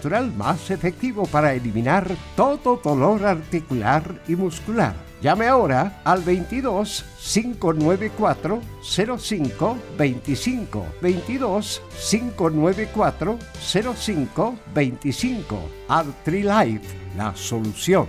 natural más efectivo para eliminar todo dolor articular y muscular. Llame ahora al 22 594 05 25 22 594 05 25 Artrilife, la solución.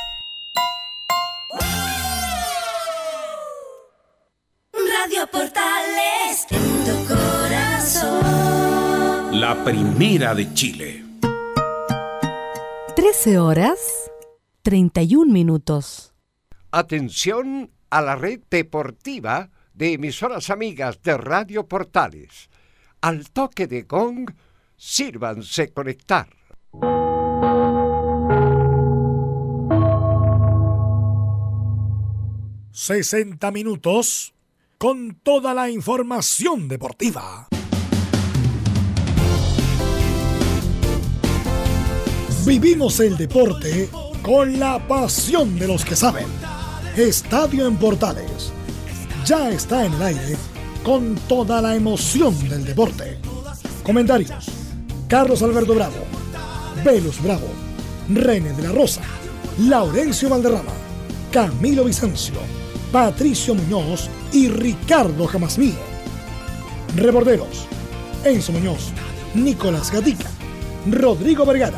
La primera de Chile. 13 horas 31 minutos. Atención a la red deportiva de emisoras amigas de Radio Portales. Al toque de gong, sírvanse conectar. ...60 minutos... ...con toda la información deportiva. Vivimos el deporte con la pasión de los que saben. Estadio en Portales. Ya está en el aire con toda la emoción del deporte. Comentarios. Carlos Alberto Bravo. Velus Bravo. René de la Rosa. Laurencio Valderrama. Camilo Vicencio. Patricio Muñoz y Ricardo Jamasmí. Reborderos. Enzo Muñoz. Nicolás Gatica. Rodrigo Vergara.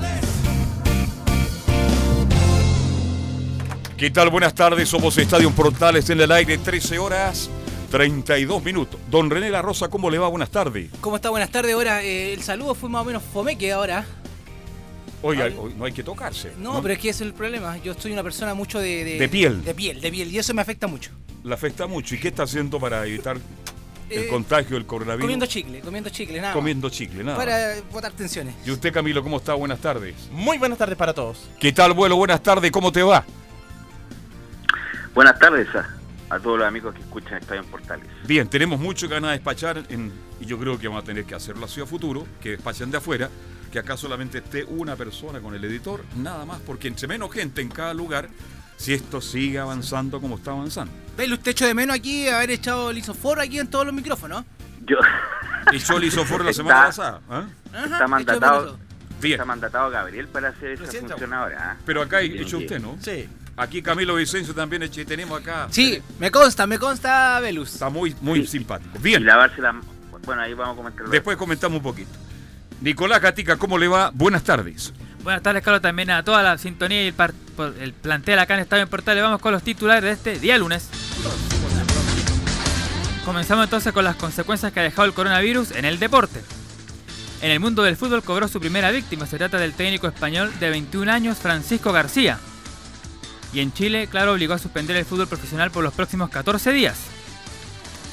¿Qué tal? Buenas tardes, somos Estadio Portales en el aire, 13 horas 32 minutos. Don René La Rosa, ¿cómo le va? Buenas tardes. ¿Cómo está? Buenas tardes. Ahora, eh, el saludo fue más o menos fomeque ahora. Oiga, hoy no hay que tocarse. No, pero es que ese es el problema. Yo soy una persona mucho de, De piel. De piel, de piel. Y eso me afecta mucho. La afecta mucho. ¿Y qué está haciendo para evitar el Eh, contagio del coronavirus? Comiendo chicle, comiendo chicle, nada. Comiendo chicle, nada. Para botar tensiones. ¿Y usted, Camilo, cómo está? Buenas tardes. Muy buenas tardes para todos. ¿Qué tal, vuelo? Buenas tardes, ¿cómo te va? Buenas tardes a, a todos los amigos que escuchan Estadio en Portales. Bien, tenemos mucho ganas de despachar en- y yo creo que vamos a tener que hacerlo así a futuro, que despachen de afuera, que acá solamente esté una persona con el editor, nada más, porque entre menos gente en cada lugar, si esto sigue avanzando como está avanzando. Velo, usted echó de menos aquí haber echado el isoforo aquí en todos los micrófonos. Yo Y yo le hizo for la semana Está- pasada. ¿ah? Está echó mandatado. Bien, está mandatado Gabriel para hacer esa función ahora. ¿ah? pero acá bien. usted, ¿no? Sí. Aquí Camilo Vicencio también tenemos acá. Sí, me consta, me consta, Velus. Está muy, muy Sí. simpático. Y Bien, lavarse la... Bueno, ahí vamos a comentar. después comentamos un poquito. Nicolás Gatica, ¿cómo le va? Buenas tardes. Buenas tardes, Carlos, también a toda la sintonía y el, par- el plantel acá en Estadio en Portales. Vamos con los titulares de este día lunes. Comenzamos entonces con las consecuencias que ha dejado el coronavirus en el deporte. En el mundo del fútbol cobró su primera víctima. Se trata del técnico español de 21 años, Francisco García. Y en Chile, claro, obligó a suspender el fútbol profesional por los próximos 14 días.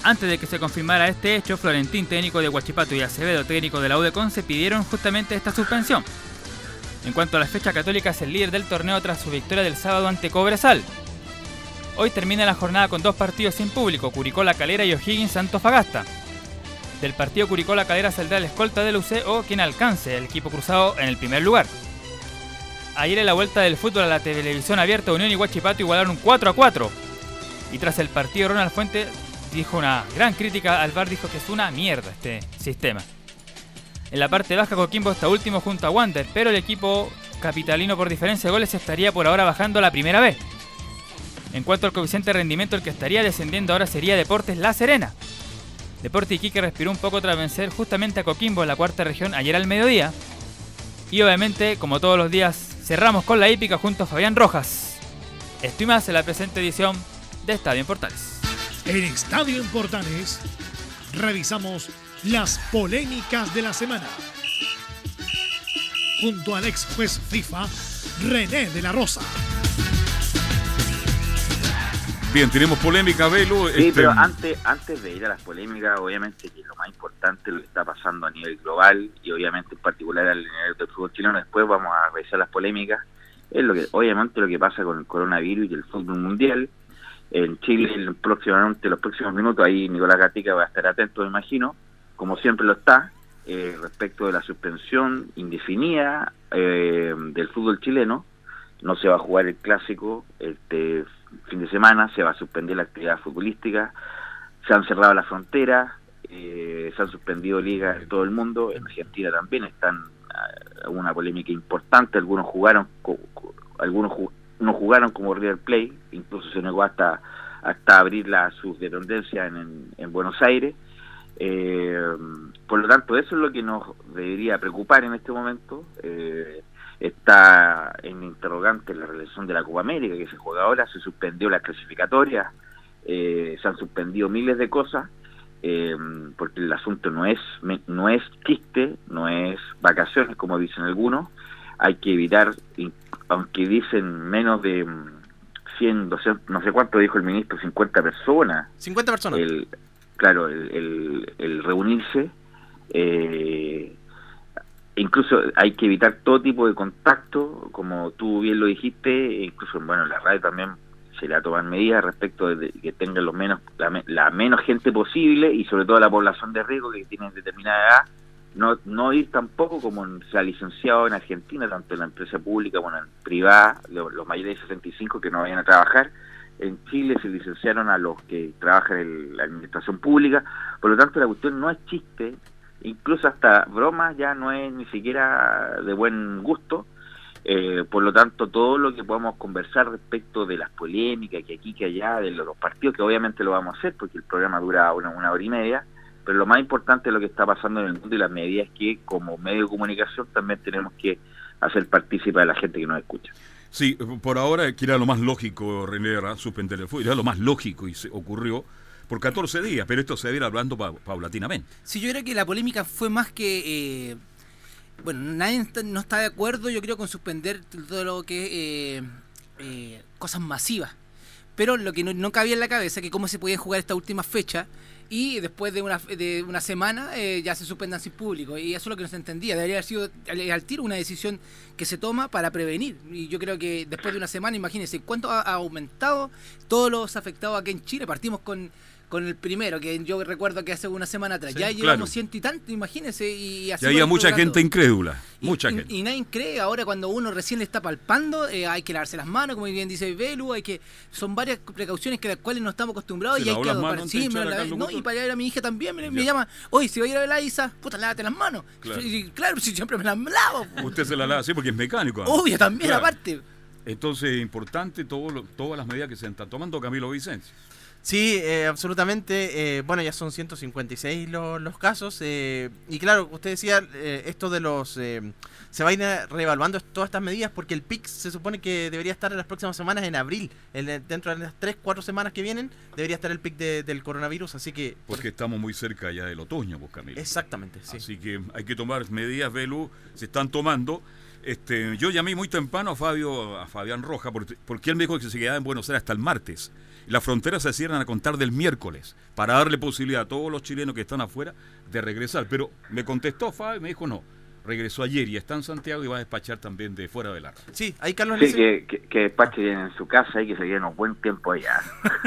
Antes de que se confirmara este hecho, Florentín, técnico de Huachipato, y Acevedo, técnico de la U Conce, pidieron justamente esta suspensión. En cuanto a la fecha católica, es el líder del torneo tras su victoria del sábado ante Cobresal. Hoy termina la jornada con dos partidos sin público, Curicó La Calera y O'Higgins Antofagasta. Del partido Curicó La Calera saldrá el escolta del UC o quien alcance el equipo cruzado en el primer lugar. Ayer en la vuelta del fútbol a la televisión abierta, Unión y Huachipato igualaron 4 a 4. Y tras el partido, Ronald Fuente dijo una gran crítica al VAR, dijo que es una mierda este sistema. En la parte baja, Coquimbo está último junto a Wander, pero el equipo capitalino por diferencia de goles estaría por ahora bajando la primera vez. En cuanto al coeficiente de rendimiento, el que estaría descendiendo ahora sería Deportes La Serena. Deporte Iquique respiró un poco tras vencer justamente a Coquimbo en la cuarta región ayer al mediodía. Y obviamente, como todos los días, cerramos con la hípica junto a Fabián Rojas. Estoy más en la presente edición de Estadio en Portales. En Estadio en Portales revisamos las polémicas de la semana. Junto al ex juez FIFA, René de la Rosa. Bien, tenemos polémica, Velo. Sí, este, pero antes, antes de ir a las polémicas, obviamente que lo más importante es lo que está pasando a nivel global y obviamente en particular al nivel del fútbol chileno. Después vamos a revisar las polémicas. Es lo que, obviamente, lo que pasa con el coronavirus y el fútbol mundial. En Chile, en próximamente, los próximos minutos, ahí Nicolás Gatica va a estar atento, me imagino, como siempre lo está, eh, respecto de la suspensión indefinida eh, del fútbol chileno. No se va a jugar el clásico este fin de semana, se va a suspender la actividad futbolística, se han cerrado las fronteras, eh, se han suspendido ligas en todo el mundo, en Argentina también están ah, una polémica importante, algunos jugaron, algunos no jugaron como River Play, incluso se negó hasta hasta abrir la, en, en, en Buenos Aires. Eh, por lo tanto, eso es lo que nos debería preocupar en este momento. Eh, está en interrogante la relación de la Copa América que se juega ahora, se suspendió la clasificatoria, eh, se han suspendido miles de cosas, eh, porque el asunto no es no es chiste, no es vacaciones como dicen algunos, hay que evitar, aunque dicen menos de mm, 100, 200, no sé cuánto dijo el ministro, 50 personas, 50 personas. el claro el, el, el reunirse eh, incluso hay que evitar todo tipo de contacto como tú bien lo dijiste incluso bueno en la radio también se le tomar medidas respecto de que tengan los menos la, la menos gente posible y sobre todo la población de riesgo que tiene determinada edad no no ir tampoco como se ha licenciado en Argentina tanto en la empresa pública como en privada lo- los mayores de 65 que no vayan a trabajar. En Chile se licenciaron a los que trabajan en la administración pública, por lo tanto la cuestión no es chiste, incluso hasta bromas ya no es ni siquiera de buen gusto, eh, por lo tanto todo lo que podamos conversar respecto de las polémicas que aquí que allá, de los, partidos, que obviamente lo vamos a hacer porque el programa dura una, una hora y media, pero lo más importante es lo que está pasando en el mundo y las medidas que como medio de comunicación también tenemos que hacer partícipe a la gente que nos escucha. Sí, por ahora, que era lo más lógico, René, era suspender el fútbol. Era lo más lógico y se ocurrió por 14 días, pero esto se va a ir hablando pa- paulatinamente. Sí, yo creo que la polémica fue más que. eh, bueno, nadie no está de acuerdo, yo creo, con suspender todo lo que. eh, eh, cosas masivas. Pero lo que no, no cabía en la cabeza que cómo se podía jugar esta última fecha y después de una, de una semana eh, ya se suspendan sin público. Y eso es lo que no se entendía. Debería haber sido al, al tiro una decisión que se toma para prevenir. Y yo creo que después de una semana, imagínense cuánto ha, ha aumentado todos los afectados aquí en Chile. Partimos con, con el primero, que yo recuerdo que hace una semana atrás. Sí, ya claro. llevamos ciento y tanto, imagínense. Y, así Y había mucha gente incrédula, Y- mucha y, gente. Y nadie cree ahora cuando uno recién le está palpando, eh, hay que lavarse las manos, como bien dice Belu, hay que son varias precauciones que las cuales no estamos acostumbrados Se y hay que las adoptar. manos Sí, me la no, y para ir a mi hija también me, me Ya. llama, oye, si voy a ir a ver a Isa, puta, lávate las manos. Claro. Y, claro, si siempre me las lavo. Usted se la lava así porque es mecánico. además. Obvio, también, Claro. aparte. Entonces, importante todo lo- todas las medidas que se están tomando Camilo Vicencio. Sí, eh, absolutamente. eh, bueno, ya son 156 los, los casos. eh, y claro, usted decía eh, esto de los... eh, se va a ir reevaluando todas estas medidas porque el PIC se supone que debería estar en las próximas semanas, en abril. En, dentro de las 3, 4 semanas que vienen, debería estar el PIC de- del coronavirus. Así que... Porque estamos muy cerca ya del otoño, pues Camilo. Exactamente, sí. Así que hay que tomar medidas, Velu, se están tomando. Este, yo llamé muy temprano a Fabio, a Fabián Roja, porque, porque él me dijo que se quedaba en Buenos Aires hasta el martes. Las fronteras se cierran a contar del miércoles, para darle posibilidad a todos los chilenos que están afuera de regresar. Pero me contestó Fabio y me dijo no. regresó ayer y está en Santiago y va a despachar también de fuera del arco. Sí, ahí Carlos Sí, que, que, que despache en su casa y que se queden un buen tiempo allá.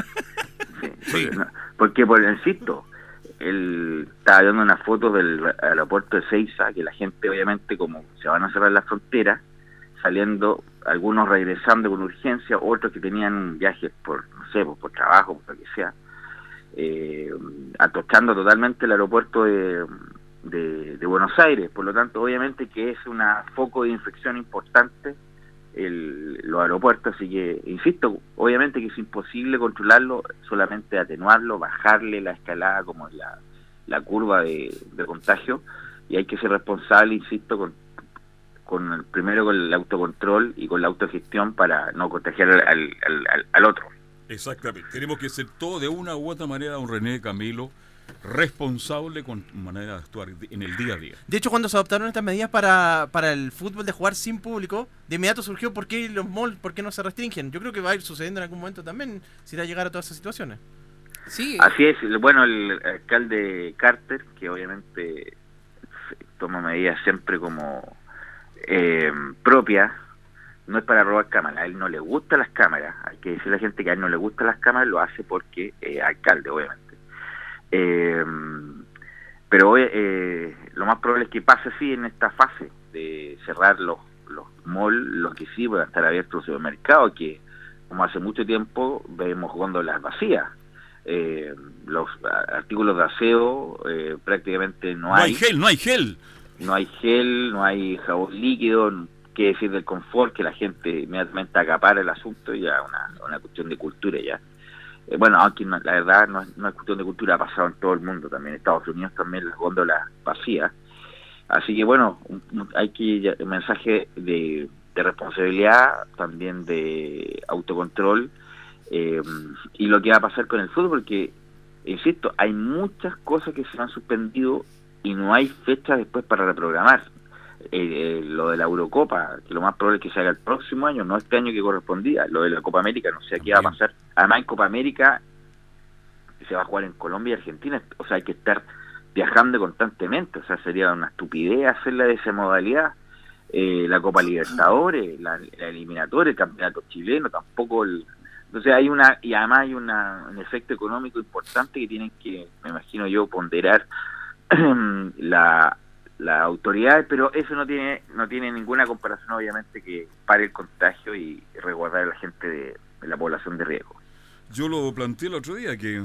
Sí, Sí. porque, no- porque, por insisto, él estaba viendo una foto del aeropuerto de Seiza, que la gente obviamente como se van a cerrar las fronteras, saliendo, algunos regresando con urgencia, otros que tenían viajes por, sé, por, por trabajo, por lo que sea, eh, atochando totalmente el aeropuerto de, Buenos Aires. Por lo tanto, obviamente que es un foco de infección importante el, los aeropuertos, así que, insisto, obviamente que es imposible controlarlo, solamente atenuarlo, bajarle la escalada como la, la curva de, de contagio, y hay que ser responsable, insisto, con, con el, primero con el autocontrol y con la autogestión para no contagiar al, al, al, al otro. Exactamente. Tenemos que ser todo de una u otra manera, un René Camilo, responsable con manera de actuar en el día a día. De hecho, cuando se adoptaron estas medidas para, para el fútbol de jugar sin público, de inmediato surgió por qué los malls, por qué no se restringen. Yo creo que va a ir sucediendo en algún momento también, si va a llegar a todas esas situaciones. Sí, Así es, bueno, el alcalde Carter, que obviamente toma medidas siempre como eh, propias, no es para robar cámaras, a él no le gustan las cámaras, hay que decirle a la gente que a él no le gustan las cámaras, lo hace porque eh, alcalde, obviamente. Eh, pero hoy, eh, lo más probable es que pase así en esta fase de cerrar los, los malls, los que sí van a estar abiertos los supermercados, que como hace mucho tiempo vemos góndolas vacías. Eh, los artículos de aseo eh, prácticamente no, No hay gel, no hay gel. no hay gel, no hay jabón líquido, qué decir del confort, que la gente inmediatamente acapara el asunto, ya una, una cuestión de cultura ya. Eh, bueno, aunque la verdad no es, no es cuestión de cultura, ha pasado en todo el mundo también, en Estados Unidos también las góndolas vacías. Así que bueno, hay que un mensaje de, de responsabilidad, también de autocontrol, eh, y lo que va a pasar con el fútbol, porque, insisto, hay muchas cosas que se han suspendido y no hay fecha después para reprogramar. Eh, eh, lo de la Eurocopa, que lo más probable es que se haga el próximo año, no este año que correspondía. Lo de la Copa América, no sé qué va a pasar. Además, en Copa América se va a jugar en Colombia y Argentina, o sea, hay que estar viajando constantemente, o sea, sería una estupidez hacerla de esa modalidad. Eh, la Copa Libertadores, la, la eliminatoria, el campeonato chileno, tampoco el... Entonces hay una, y además hay una, un efecto económico importante que tienen que, me imagino yo, ponderar la, las autoridades, pero eso no tiene no tiene ninguna comparación, obviamente, que pare el contagio y resguardar a la gente de, la población de riesgo. Yo lo planteé el otro día que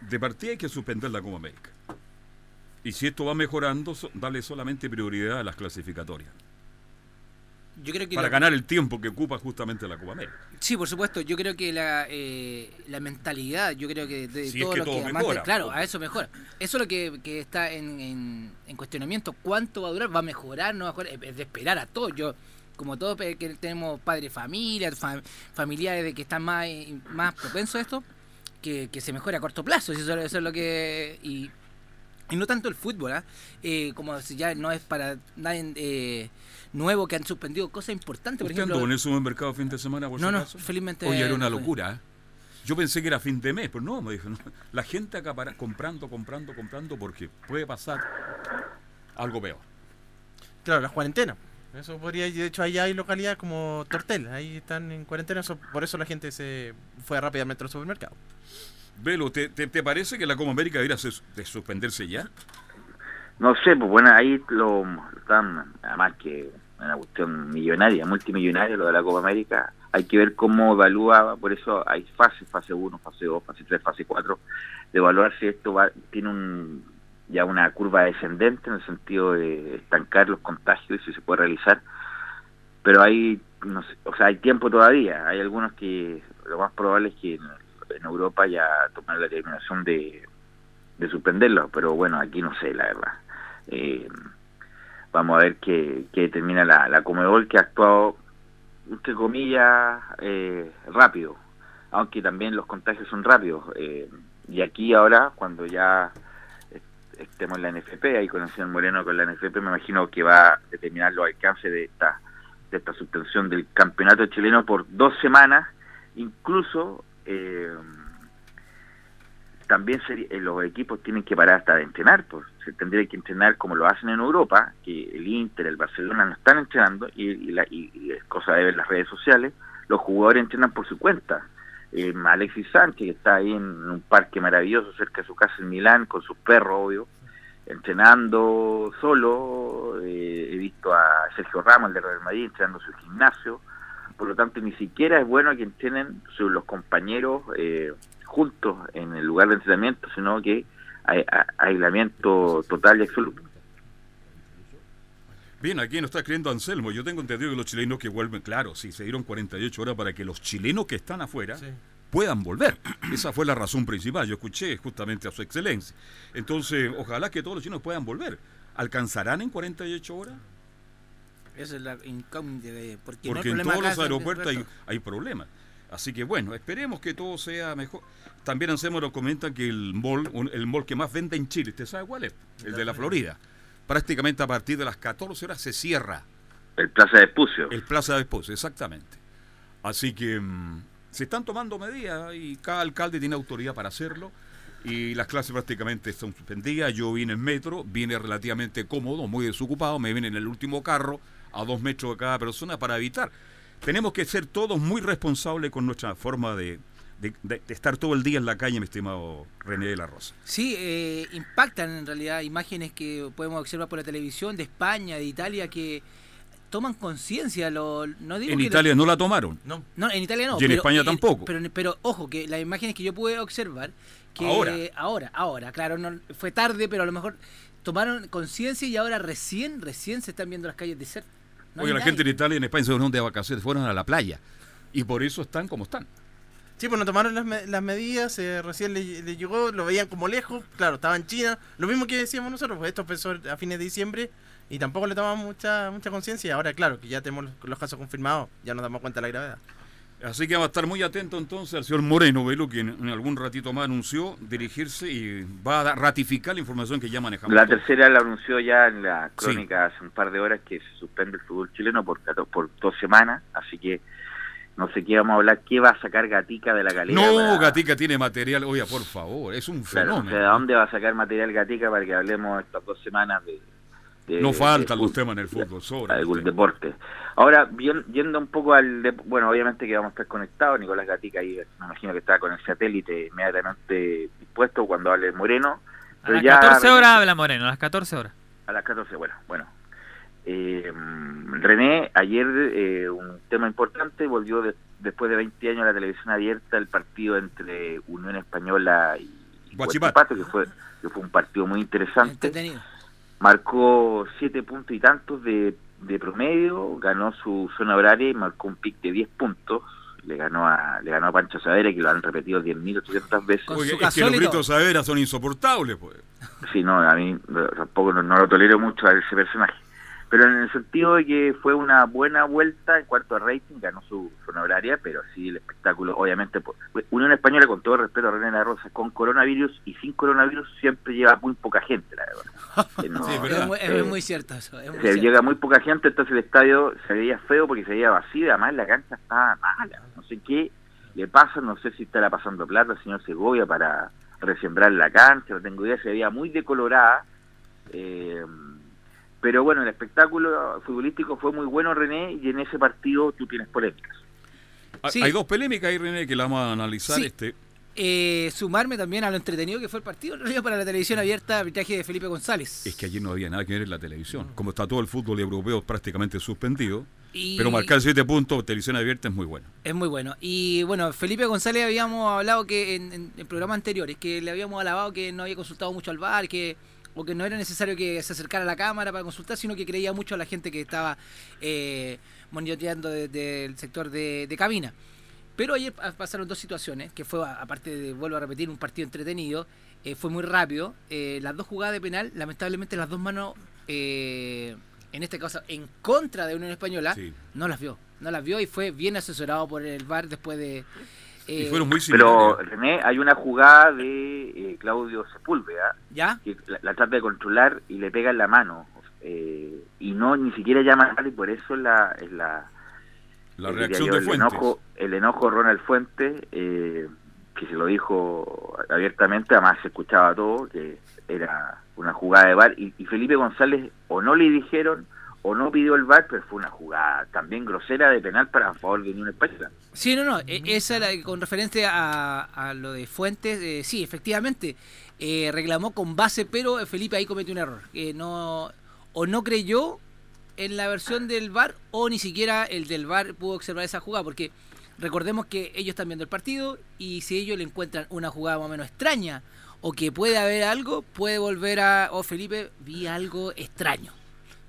de partida hay que suspender la Copa América. Y si esto va mejorando, darle solamente prioridad a las clasificatorias. Yo creo que Para la- ganar el tiempo que ocupa justamente la Copa América. Sí, por supuesto. Yo creo que la, eh, la mentalidad, yo creo que de Si es todo que lo todo que amantes- mejora. claro, a eso mejora. Eso es lo que, que está en, en, en cuestionamiento. ¿Cuánto va a durar? ¿Va a mejorar? ¿No va a mejorar? Es de esperar a todos. Yo, como todos que tenemos padres de familia, fam- familiares de que están más, eh, más propensos a esto, que, que se mejore a corto plazo. Eso, eso es lo que... Y, y no tanto el fútbol, ¿ah? Eh, como si ya no es para nadie eh, nuevo que han suspendido cosas importantes. Por ¿Usted ejemplo, andó en el supermercado fin de semana por no, si no, acaso? felizmente. Oye, era una fue. locura. ¿eh? Yo pensé que era fin de mes, pero no, me dijo, no. la gente acapara comprando, comprando, comprando, porque puede pasar algo peor. Claro, las cuarentenas. Eso podría, de hecho, ahí hay localidades como Tortel, ahí están en cuarentena, eso- por eso la gente se fue rápidamente al supermercado. Velo, ¿te, te, parece que la Copa América debería de suspenderse ya? No sé, pues bueno, ahí lo están, además que una cuestión millonaria, multimillonaria lo de la Copa América, hay que ver cómo evalúa, por eso hay fases, fase 1, fase 2, fase 3, fase 4, de evaluar si esto va, tiene un, ya una curva descendente en el sentido de estancar los contagios y si se puede realizar, pero hay, no sé, o sea, hay tiempo todavía, hay algunos que lo más probable es que en Europa ya tomaron la determinación de, de suspenderlo, pero bueno, aquí no sé, la verdad. Eh, vamos a ver qué, qué determina la, la Comebol, que ha actuado, entre comillas, eh, rápido, aunque también los contagios son rápidos. eh, y aquí ahora, cuando ya est- estemos en la NFP, ahí con el señor Moreno con la NFP, me imagino que va a determinar los alcances de esta, de esta suspensión del campeonato chileno por dos semanas, incluso... Eh, también sería- eh, los equipos tienen que parar hasta de entrenar, pues se tendría que entrenar como lo hacen en Europa, que el Inter, el Barcelona no están entrenando y, y es cosa de ver las redes sociales, los jugadores entrenan por su cuenta. Eh, Alexis Sánchez, que está ahí en un parque maravilloso cerca de su casa en Milán, con sus perros, obvio, entrenando solo. eh, he visto a Sergio Ramos, el de Real Madrid, entrenando en su gimnasio. Por lo tanto, ni siquiera es bueno que entrenen los compañeros eh, juntos en el lugar de entrenamiento, sino que hay a- aislamiento total y absoluto. Bien, aquí nos está escribiendo Anselmo. Yo tengo entendido que los chilenos que vuelven, claro, sí, se dieron 48 horas para que los chilenos que están afuera puedan volver. Esa fue la razón principal. Yo escuché justamente a su excelencia. Entonces, ojalá que todos los chilenos puedan volver. ¿Alcanzarán en 48 horas? Esa es la incógnita, de- porque, no hay Porque en todos acá, los aeropuertos hay, hay problemas. Así que bueno, esperemos que todo sea mejor. También Anselmo nos comenta que el mall, un- el mall que más vende en Chile, ¿usted sabe cuál es? El de la Florida. Prácticamente a partir de las 14 horas se cierra. El Plaza de Espucio. El Plaza de Esposo, exactamente. Así que mm, se están tomando medidas y cada alcalde tiene autoridad para hacerlo. Y las clases prácticamente están suspendidas. Yo vine en metro, vine relativamente cómodo, muy desocupado. Me vine en el último carro, a dos metros de cada persona, para evitar. Tenemos que ser todos muy responsables con nuestra forma de, de- de- de estar todo el día en la calle, mi estimado René de la Rosa. Sí, eh, impactan en realidad imágenes que podemos observar por la televisión de España, de Italia, que toman conciencia. Lo, no digo En que- Italia no la tomaron. No. No, en Italia no. Y en pero- España tampoco. Pero, pero ojo, que las imágenes que yo pude observar, que Ahora. ahora, ahora, claro, no, fue tarde, pero a lo mejor tomaron conciencia y ahora recién, recién se están viendo las calles desiertas. No Oye, la nadie. gente en Italia y en España se fueron de vacaciones, fueron a la playa. Y por eso están como están. Sí, pues no tomaron las, me- las medidas, eh, recién le, le llegó, lo veían como lejos, claro, estaba en China, lo mismo que decíamos nosotros, pues esto empezó a fines de diciembre y tampoco le tomamos mucha mucha conciencia y ahora claro que ya tenemos los, los casos confirmados, ya nos damos cuenta de la gravedad. Así que va a estar muy atento entonces al señor Moreno, Velo, quien en algún ratito más anunció dirigirse y va a ratificar la información que ya manejamos. La tercera la anunció ya en la crónica hace un par de horas que se suspende el fútbol chileno por, por dos semanas, así que no sé qué vamos a hablar, qué va a sacar Gatica de la calera. No, para- Gatica tiene material. Oye, por favor, es un Claro, o fenómeno. sea, ¿de dónde va a sacar material Gatica para que hablemos estas dos semanas de... de- no faltan los temas en el fútbol, sobra. algún deporte. Ahora, bien, yendo un poco al... bueno, obviamente que vamos a estar conectados, Nicolás Gatica ahí, me imagino que está con el satélite inmediatamente dispuesto cuando hable Moreno. A las ya 14 René- horas habla Moreno, a las 14 horas. A las 14, bueno, bueno. Eh, René, ayer eh, un tema importante, volvió de- después de 20 años a la televisión abierta el partido entre Unión Española y Guachipato. Guachipato, que fue, que fue un partido muy interesante Entretenido. Marcó siete puntos y tantos de, de promedio, ganó su zona horaria y marcó un pick de 10 puntos. Le ganó a le ganó a Pancho Savera, que lo han repetido 10.800 veces. Oye, es que los gritos Savera son insoportables, pues. Sí, no, a mí tampoco no, no lo tolero mucho a ese personaje. Pero en el sentido de que fue una buena vuelta en cuanto a rating, ganó su zona horaria, pero sí el espectáculo, obviamente, por, Unión Española, con todo respeto a René de la Rosa, con coronavirus y sin coronavirus siempre lleva muy poca gente, la verdad. No, Sí, es Es verdad. muy, es eh, muy cierto eso. Es muy se cierto. llega muy poca gente, entonces el estadio se veía feo porque se veía vacío, y además la cancha estaba mala. No sé qué le pasa, no sé si estará pasando plata el señor Segovia para resembrar la cancha, no tengo idea, se veía muy decolorada. eh, pero bueno, el espectáculo futbolístico fue muy bueno, René, y en ese partido tú tienes polémicas. Hay- Sí. Hay dos polémicas ahí, René, que la vamos a analizar. Sí. Este, Eh, sumarme también a lo entretenido que fue el partido realidad para la televisión abierta, arbitraje de Felipe González. es que allí no había nada que ver en la televisión. Como está todo el fútbol europeo prácticamente suspendido, Y- pero marcar siete puntos, televisión abierta es muy bueno. Es muy bueno. Y bueno, Felipe González habíamos hablado que en, en- en programas anteriores, que le habíamos alabado que no había consultado mucho al VAR, que o que no era necesario que se acercara a la cámara para consultar, sino que creía mucho a la gente que estaba eh, monitoreando desde el sector de, de cabina. Pero ayer pa- pasaron dos situaciones, que fue, aparte de, vuelvo a repetir, un partido entretenido, eh, fue muy rápido. Eh, las dos jugadas de penal, lamentablemente las dos manos, eh, en este caso, en contra de Unión Española, Sí. no las vio. No las vio y fue bien asesorado por el VAR después de... Y eh, fueron muy Pero. René, hay una jugada de eh, Claudio Sepúlveda ¿Ya? que la, la trata de controlar y le pega en la mano. eh, y no ni siquiera llama a y por eso la, es la, La reacción de el Fuentes. enojo, el enojo de Ronald Fuentes, eh, que se lo dijo abiertamente, además se escuchaba todo, que era una jugada de VAR, y, y Felipe González o no le dijeron o no pidió el VAR, pero fue una jugada también grosera de penal para a favor de Unión Española. Sí, no, no, e- esa era con referencia a, a lo de Fuentes, eh, sí, efectivamente, eh, reclamó con base, pero Felipe ahí cometió un error, que no, o no creyó en la versión del VAR, o ni siquiera el del VAR pudo observar esa jugada, porque recordemos que ellos están viendo el partido, y si ellos le encuentran una jugada más o menos extraña, o que puede haber algo, puede volver a, oh Felipe, vi algo extraño.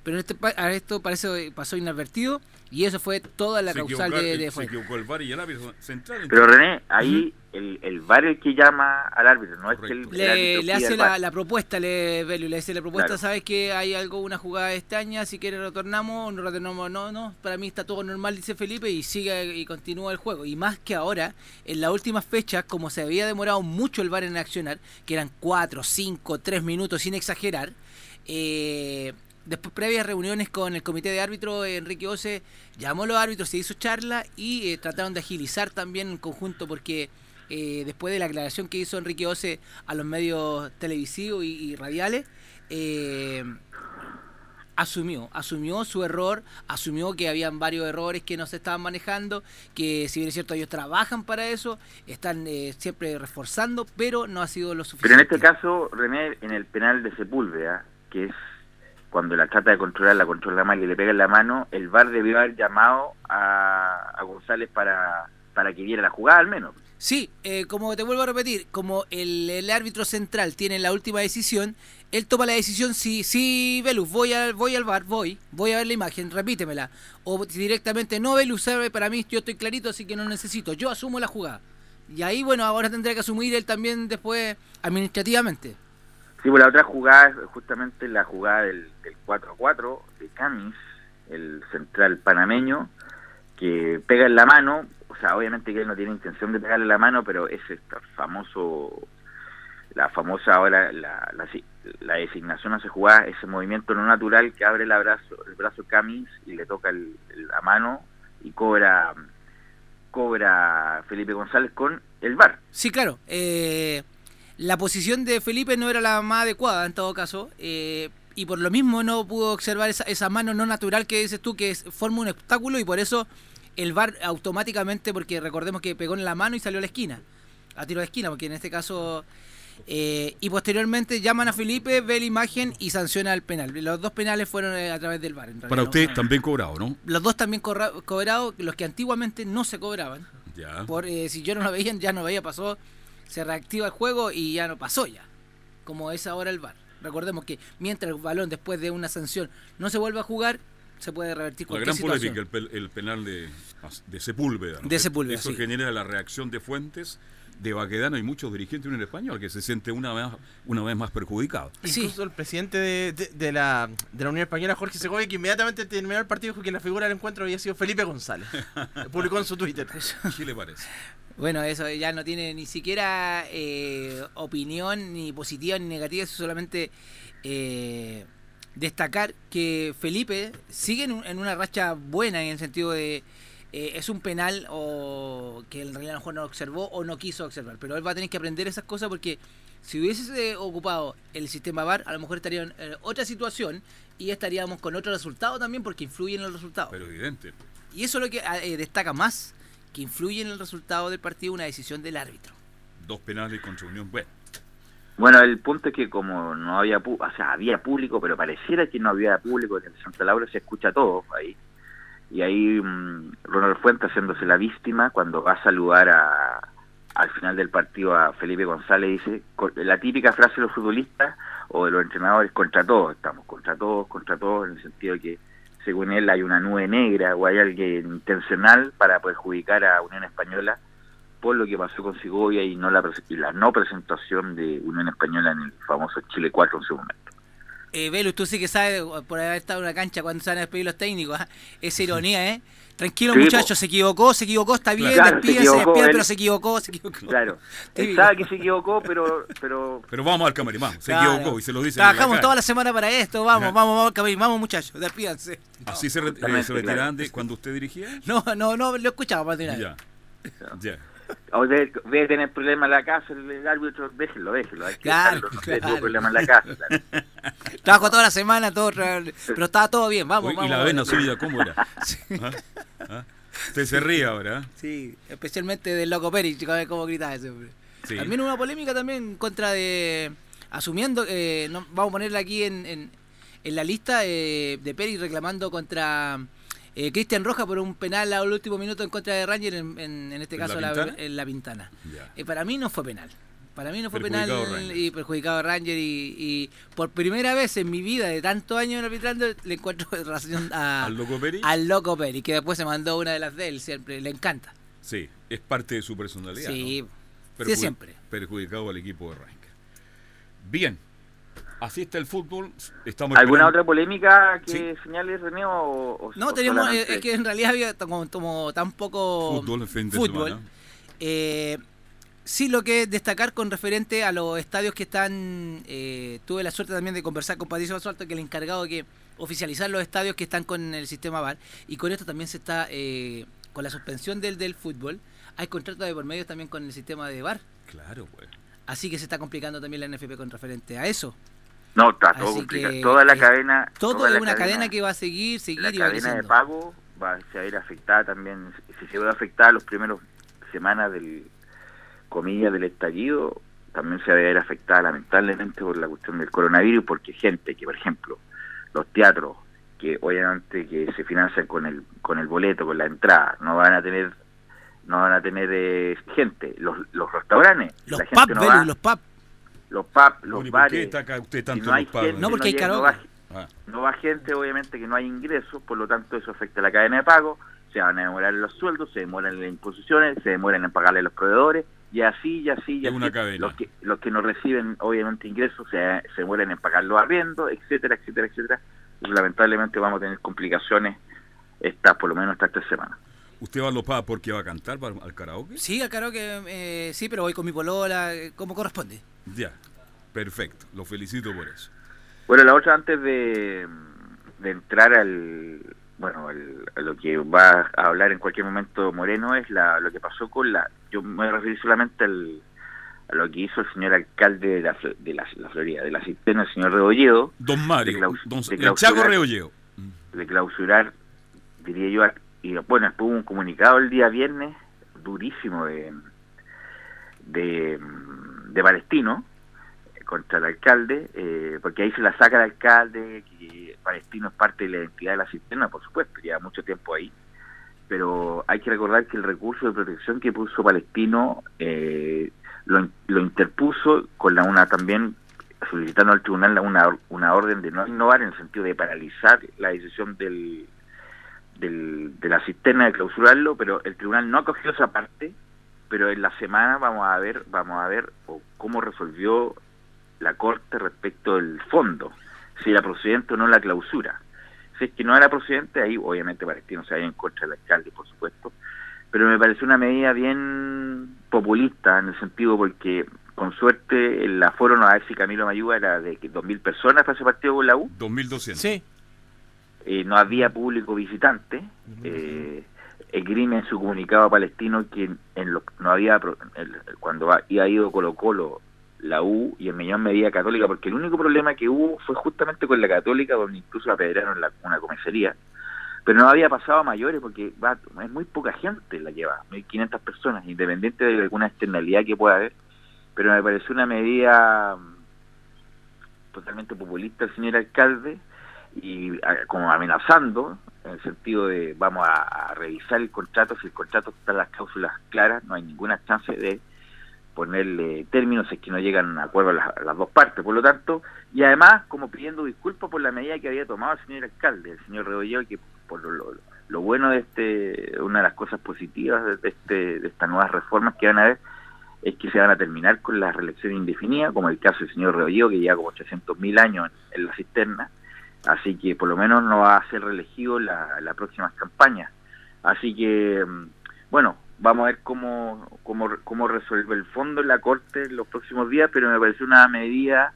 Pero en este, a esto parece pasó inadvertido y eso fue toda la Se causal de, de se Fuentes. equivocó el VAR y el árbitro central. Pero René, ahí el, el VAR es el que llama al árbitro, no es que el, el Le, árbitro le hace la, propuesta, le, Belio, le hace la propuesta, Claro. sabes que hay algo, una jugada extraña, si quieres retornamos, no retornamos, no, no, para mí está todo normal, dice Felipe, y sigue y continúa el juego. Y más que ahora, en las últimas fechas, como se había demorado mucho el VAR en accionar, que eran 4, 5, 3 minutos sin exagerar, eh, después previas reuniones con el comité de árbitros, Enrique Ose llamó a los árbitros, se hizo charla y eh, trataron de agilizar también en conjunto porque eh, después de la aclaración que hizo Enrique Ose a los medios televisivos y, y radiales, eh, asumió, asumió su error, asumió que habían varios errores que no se estaban manejando, que si bien es cierto ellos trabajan para eso, están eh, siempre reforzando, pero no ha sido lo Pero en suficiente. este caso, René, en el penal de Sepúlveda, que es cuando la trata de controlar, la controla mal y le pega en la mano, el VAR debió haber llamado a, González para, para que viera la jugada al menos. Sí, eh, como te vuelvo a repetir, como el, árbitro central tiene la última decisión, él toma la decisión, sí, sí, Velus, voy al, voy al bar, voy, voy a ver la imagen, repítemela. O directamente, no, Velus, sabe, para mí yo estoy clarito, así que no necesito, yo asumo la jugada. Y ahí, bueno, ahora tendrá que asumir él también después administrativamente. Sí, pues la otra jugada es justamente la jugada del, del 4-4 de Camis, el central panameño, que pega en la mano, o sea, obviamente que él no tiene intención de pegarle la mano, pero es este famoso, la famosa ahora, la, designación hace jugada, ese movimiento no natural que abre el brazo, el brazo Camis y le toca la mano y cobra cobra Felipe González con el VAR. Sí, claro. eh, la posición de Felipe no era la más adecuada en todo caso. eh, y por lo mismo no pudo observar esa, esa mano no natural que dices tú que es- forma un obstáculo y por eso el VAR automáticamente, porque recordemos que pegó en la mano y salió a la esquina. A tiro de esquina, porque en este caso... eh, y posteriormente llaman a Felipe, ve la imagen y sanciona el penal. Los dos penales fueron eh, a través del VAR. Para ¿no? usted también cobrado, ¿no? Los dos también cobrados, los que antiguamente no se cobraban. Ya. Por, eh, si yo no lo veía, ya no veía, pasó, se reactiva el juego y ya no pasó ya. Como es ahora el VAR. Recordemos que mientras el balón después de una sanción no se vuelve a jugar, se puede revertir La cualquier gran situación. polémica, el, pe- el penal de, de Sepúlveda. ¿no? De Sepúlveda, Eso sí. genera la reacción de Fuentes, de Baquedano y muchos dirigentes en español que se siente una vez, una vez más perjudicado. Incluso el presidente de, de- de la, de la Unión Española, Jorge Segovia, que inmediatamente terminó el partido, dijo que la figura del encuentro había sido Felipe González. Publicó en su Twitter. ¿Qué le parece? Bueno, eso ya no tiene ni siquiera eh, opinión ni positiva ni negativa, eso solamente eh, destacar que Felipe sigue en, un- en una racha buena en el sentido de eh, es un penal o que en realidad a lo mejor no observó o no quiso observar, pero él va a tener que aprender esas cosas porque si hubiese ocupado el sistema VAR, a lo mejor estaría en otra situación y estaríamos con otro resultado también porque influye en el resultado. Pero evidente. Y eso es lo que eh, destaca más, que influye en el resultado del partido una decisión del árbitro. Dos penales contra Unión. Bueno, Bueno, el punto es que como no había, o sea, había público, pero pareciera que no había público en el Santa Laura, se escucha todo ahí. Y ahí mm, Ronald Fuentes haciéndose la víctima cuando va a saludar a, al final del partido a Felipe González, dice, la típica frase de los futbolistas o de los entrenadores, contra todos, estamos contra todos, contra todos, en el sentido de que según él hay una nube negra o hay alguien intencional para perjudicar a Unión Española por lo que pasó con Segovia y no la, y la no presentación de Unión Española en el famoso Chile 4 en su momento. Eh, Velus, tú sí que sabes, por haber estado en una cancha cuando se van a los técnicos, ¿ah? esa ironía, ¿eh? Tranquilo Sí, muchachos, se equivocó, se equivocó, está bien, Claro, se despídase, equivocó, pero se equivocó, se equivocó. Claro, él sabe que se equivocó, pero pero pero vamos al camarín, vamos. Se Claro. equivocó y se lo dice. la Trabajamos toda la semana para esto, vamos, vamos, vamos, cabrón, vamos muchachos, despídanse. Así se, re- eh, se retiraban claro. de cuando usted dirigía. No, no, no, lo escuchaba vez. Ya. Ya. O debe, debe tener problemas en la casa el, el árbitro, déjelo, déjelo. Hay que Claro, dejarlo, no claro. tuvo problemas en la casa. claro. Trabajo toda la semana, todo, pero estaba todo bien, vamos, Oye, vamos. ¿Y la vena suya cómo era? ¿Ah? ¿Ah? Usted se ríe ahora. ¿eh? Sí, especialmente del Loco Pérez, chico, a ver cómo gritaba ese hombre. Sí. También una polémica también en contra de... Asumiendo, eh, no, vamos a ponerla aquí en, en, en la lista eh, de Pérez reclamando contra eh, Cristian Roja por un penal al último minuto en contra de Ranger, en, en- en este ¿En caso La en la Pintana. Ya. Eh, para mí no fue penal. Para mí no fue penal Ranger. y perjudicado a Ranger y, y por primera vez en mi vida de tantos años arbitrando le encuentro razón a- ¿Al Loco Peri? al Loco Peri, que después se mandó una de las de él, siempre le encanta. Sí, es parte de su personalidad. Sí, ¿no? sí, siempre. Perjudicado al equipo de Rank. Bien, así está el fútbol. Estamos ¿Alguna esperando- otra polémica que Sí. señale René o, o- No, o tenemos, eh, solamente- es que en realidad había como, como tan poco Fútbol fin de fútbol. Eh, sí, lo que destacar con referente a los estadios que están. eh, tuve la suerte también de conversar con Patricio Basualto, que es el encargado de que oficializar los estadios que están con el sistema VAR. Y con esto también se está. eh, con la suspensión del, del fútbol, hay contratos de por medio también con el sistema de VAR. Claro, pues. Así que se está complicando también la NFP con referente a eso. No, está todo Así complicado. que, Toda la eh, cadena. Todo toda es una cadena, que va a seguir, seguir la y va cadena de pago va a ir afectada también, si se ve afectada los primeros semanas del, comillas, del estallido, también se va a ver afectada lamentablemente por la cuestión del coronavirus, porque gente que, por ejemplo, los teatros, que obviamente que se financian con el, con el boleto, con la entrada, no van a tener no van a tener eh, gente, los, los restaurantes, Los la gente no Belu, va, los pubs. los Bueno, ¿y por qué bares, usted si tanto no hay los gente, No, porque hay karaoke. va- Ah, no va gente, obviamente, que no hay ingresos, por lo tanto eso afecta a la cadena de pago, se van a demorar los sueldos, se demoran las imposiciones, se demoran en pagarle a los proveedores, y así, y así, y así. una cadena. Los que, los que no reciben, obviamente, ingresos, se, se demoran en pagar los arriendos, etcétera, etcétera, etcétera. Y lamentablemente vamos a tener complicaciones, estas, por lo menos estas tres semanas. ¿Usted va a los pubs porque va a cantar para- al karaoke? Sí, al karaoke, eh, sí, pero voy con mi polola, eh, como corresponde. Ya, perfecto. Lo felicito por eso. Bueno, la otra antes de, de entrar al bueno a lo que va a hablar en cualquier momento Moreno es la, lo que pasó con la yo me voy a referir solamente al, a lo que hizo el señor alcalde de la, de la, la Florida de la cisterna el señor Rebolledo Don Mario, De claus- don, de el clausurar. Chaco Reolleo. de clausurar diría yo y bueno después hubo un comunicado el día viernes durísimo de de, Palestino contra el alcalde, eh, porque ahí se la saca el alcalde, que Palestino es parte de la identidad de la cisterna, por supuesto, lleva mucho tiempo ahí, pero hay que recordar que el recurso de protección que puso Palestino eh, lo, lo interpuso con la una también solicitando al tribunal una, una orden de no innovar en el sentido de paralizar la decisión del, del, de la cisterna de clausurarlo, pero el tribunal no acogió esa parte, pero en la semana vamos a ver, vamos a ver o cómo resolvió la corte respecto del fondo, si era procedente o no la clausura. Si es que no era procedente, ahí obviamente Palestino se va en contra del alcalde, por supuesto, pero me pareció una medida bien populista en el sentido porque con suerte el aforo no a ver si Camilo me ayuda era de que 2.000 personas para ese partido con la U 2200. Sí. Eh, no había público visitante. Eh, esgrime en su comunicado a Palestino que en, lo- no había, cuando ha, ha ido Colo Colo, la U y en menor medida Católica, porque el único problema que hubo fue justamente con la Católica, donde incluso apedrearon la, una comisaría. Pero no había pasado a mayores porque va, es muy poca gente la lleva, 1.500 personas, independiente de alguna externalidad que pueda haber. Pero me pareció una medida mm, totalmente populista el señor alcalde y como amenazando en el sentido de vamos a, revisar el contrato, si el contrato está las cláusulas claras, no hay ninguna chance de ponerle términos es que no llegan a acuerdo las, las dos partes, por lo tanto, y además como pidiendo disculpas por la medida que había tomado el señor alcalde, el señor Rebolledo, que por lo, lo- bueno de este, una de las cosas positivas de, este, de estas nuevas reformas que van a haber, es que se van a terminar con la reelección indefinida, como el caso del señor Rebolledo, que lleva como 800.000 años en la cisterna, así que por lo menos no va a ser reelegido la, la próxima campaña. Así que, mm, bueno, vamos a ver cómo, cómo, cómo resuelve el fondo en la Corte en los próximos días, pero me parece una medida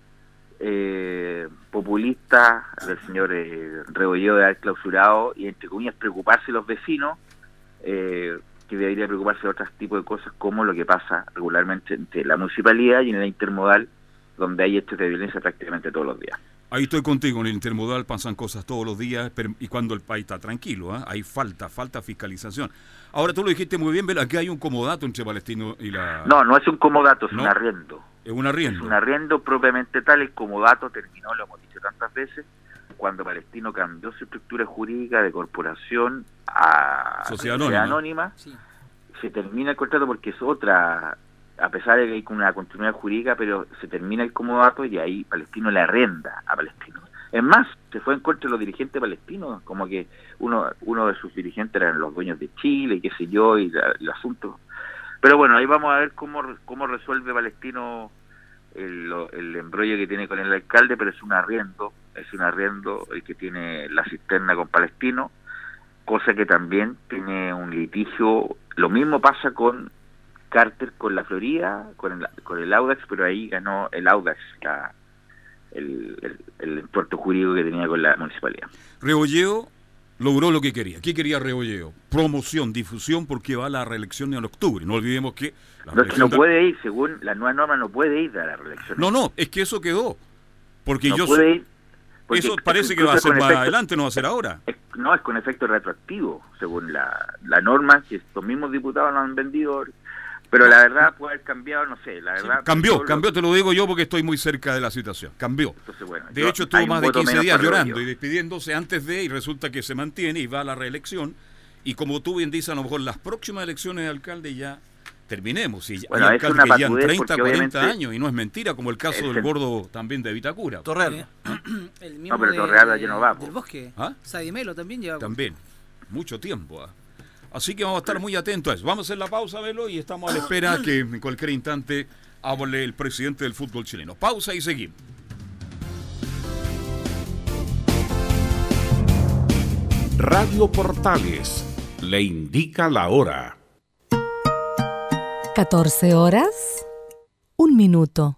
eh, populista del señor eh, Rebolledo de haber clausurado y, entre comillas, preocuparse los vecinos, eh, que debería preocuparse de otros tipos de cosas como lo que pasa regularmente entre la municipalidad y en la intermodal, donde hay hechos de violencia prácticamente todos los días. Ahí estoy contigo, en el intermodal pasan cosas todos los días pero- y cuando el país está tranquilo, ¿ah? hay falta, falta fiscalización. Ahora tú lo dijiste muy bien, Vela, aquí hay un comodato entre Palestino y la... No, no es un comodato, es ¿No? un arriendo. Es un arriendo. Es un arriendo propiamente tal, el comodato terminó, lo hemos dicho tantas veces, cuando Palestino cambió su estructura jurídica de corporación a Sociedad sociedad anónima. anónima, se termina el contrato porque es otra, a pesar de que hay una continuidad jurídica, pero se termina el comodato y ahí Palestino le arrenda a Palestino. Es más, se fue en contra de los dirigentes palestinos, como que uno uno de sus dirigentes eran los dueños de Chile y qué sé yo, y la- el asunto. Pero bueno, ahí vamos a ver cómo, cómo resuelve Palestino el, el embrollo que tiene con el alcalde, pero es un arriendo, es un arriendo el que tiene la cisterna con Palestino, cosa que también tiene un litigio. Lo mismo pasa con Carter con la Florida, con el, con el Audax, pero ahí ganó el Audax la- el, el, el entuerto jurídico que tenía con la municipalidad. Rebolleo logró lo que quería. ¿Qué quería Rebolleo? Promoción, difusión, porque va a la reelección en octubre. No olvidemos que... la No, da- puede ir, según la nueva norma, no puede ir a la reelección. no, no, es que eso quedó. Porque No yo... puede ir, porque Eso parece que va a ser más efecto- adelante, no va a ser ahora. es- no, es con efecto retroactivo, según la, la norma, que estos mismos diputados lo han vendido. Pero la verdad puede haber cambiado, no sé, la verdad. Cambió, cambió, te lo digo yo porque estoy muy cerca de la situación. Cambió. Entonces, bueno, De yo- hecho, estuvo más de voto 15 menos días llorando y despidiéndose antes de, y resulta que se mantiene y va a la reelección. Y como tú bien dices, a lo mejor las próximas elecciones de alcalde ya terminemos. Y Bueno, hay es alcaldes que llevan patudez 30, porque 40 obviamente años y no es mentira, como el caso el del gordo también de Vitacura. Torreal. El mismo pero de- Torrealba ya no va. Del bosque. ¿Ah? Sadimelo también lleva. También. Mucho tiempo. ah. Así que vamos a estar muy atentos a eso. Vamos a hacer la pausa, Velo, y estamos a la espera que en cualquier instante hable el presidente del fútbol chileno. Pausa y seguimos. Radio Portales le indica la hora. 14 horas, un minuto.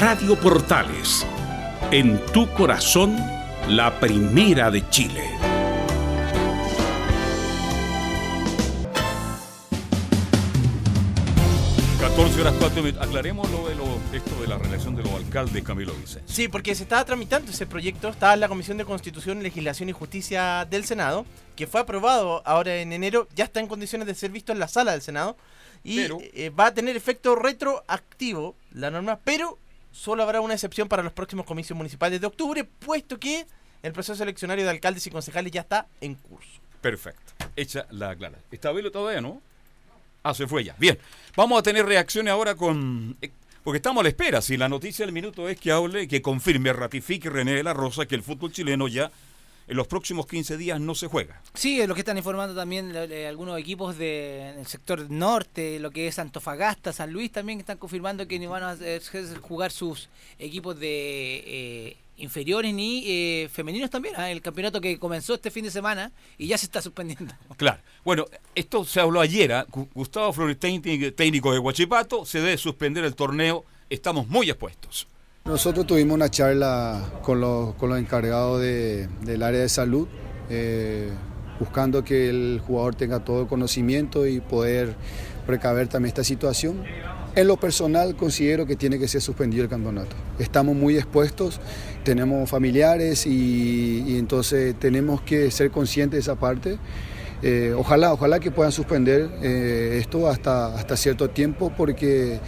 Radio Portales. En tu corazón, la primera de Chile. Ca- 14 horas 4 minutos. Aclaremos lo de lo, esto de la relación de los alcaldes, Camilo Vicente. Sí, porque se estaba tramitando ese proyecto, estaba en la Comisión de Constitución, Legislación y Justicia del Senado, que fue aprobado ahora en enero, ya está en condiciones de ser visto en la sala del Senado y Pero- eh, va a tener efecto retroactivo la norma, pero solo habrá una excepción para los próximos comicios municipales de octubre, puesto que el proceso eleccionario de alcaldes y concejales ya está en curso. Perfecto. Hecha la clara. ¿Está Velo todavía, no? Ah, se fue ya. Bien, vamos a tener reacciones ahora con... eh, Porque estamos a la espera. Si la noticia del minuto es que hable, que confirme, ratifique René de la Rosa que el fútbol chileno ya en los próximos 15 días no se juega. Sí, es lo que están informando también eh, algunos equipos del sector norte, lo que es Antofagasta, San Luis también que están confirmando que no van a jugar sus equipos de eh, inferiores ni eh, femeninos también. ah, El campeonato que comenzó este fin de semana y ya se está suspendiendo. Claro. Bueno, esto se habló ayer. ¿ah? Gu- Gustavo Flores, técnico técnico de Huachipato, se debe suspender el torneo. Estamos muy expuestos. Nosotros tuvimos una charla con los, con los encargados de- del área de salud, eh, buscando que el jugador tenga todo el conocimiento y poder precaver también esta situación. En lo personal considero que tiene que ser suspendido el campeonato. Estamos muy expuestos, tenemos familiares y, y entonces tenemos que ser conscientes de esa parte. Eh, ojalá, ojalá que puedan suspender eh, esto hasta, hasta cierto tiempo porque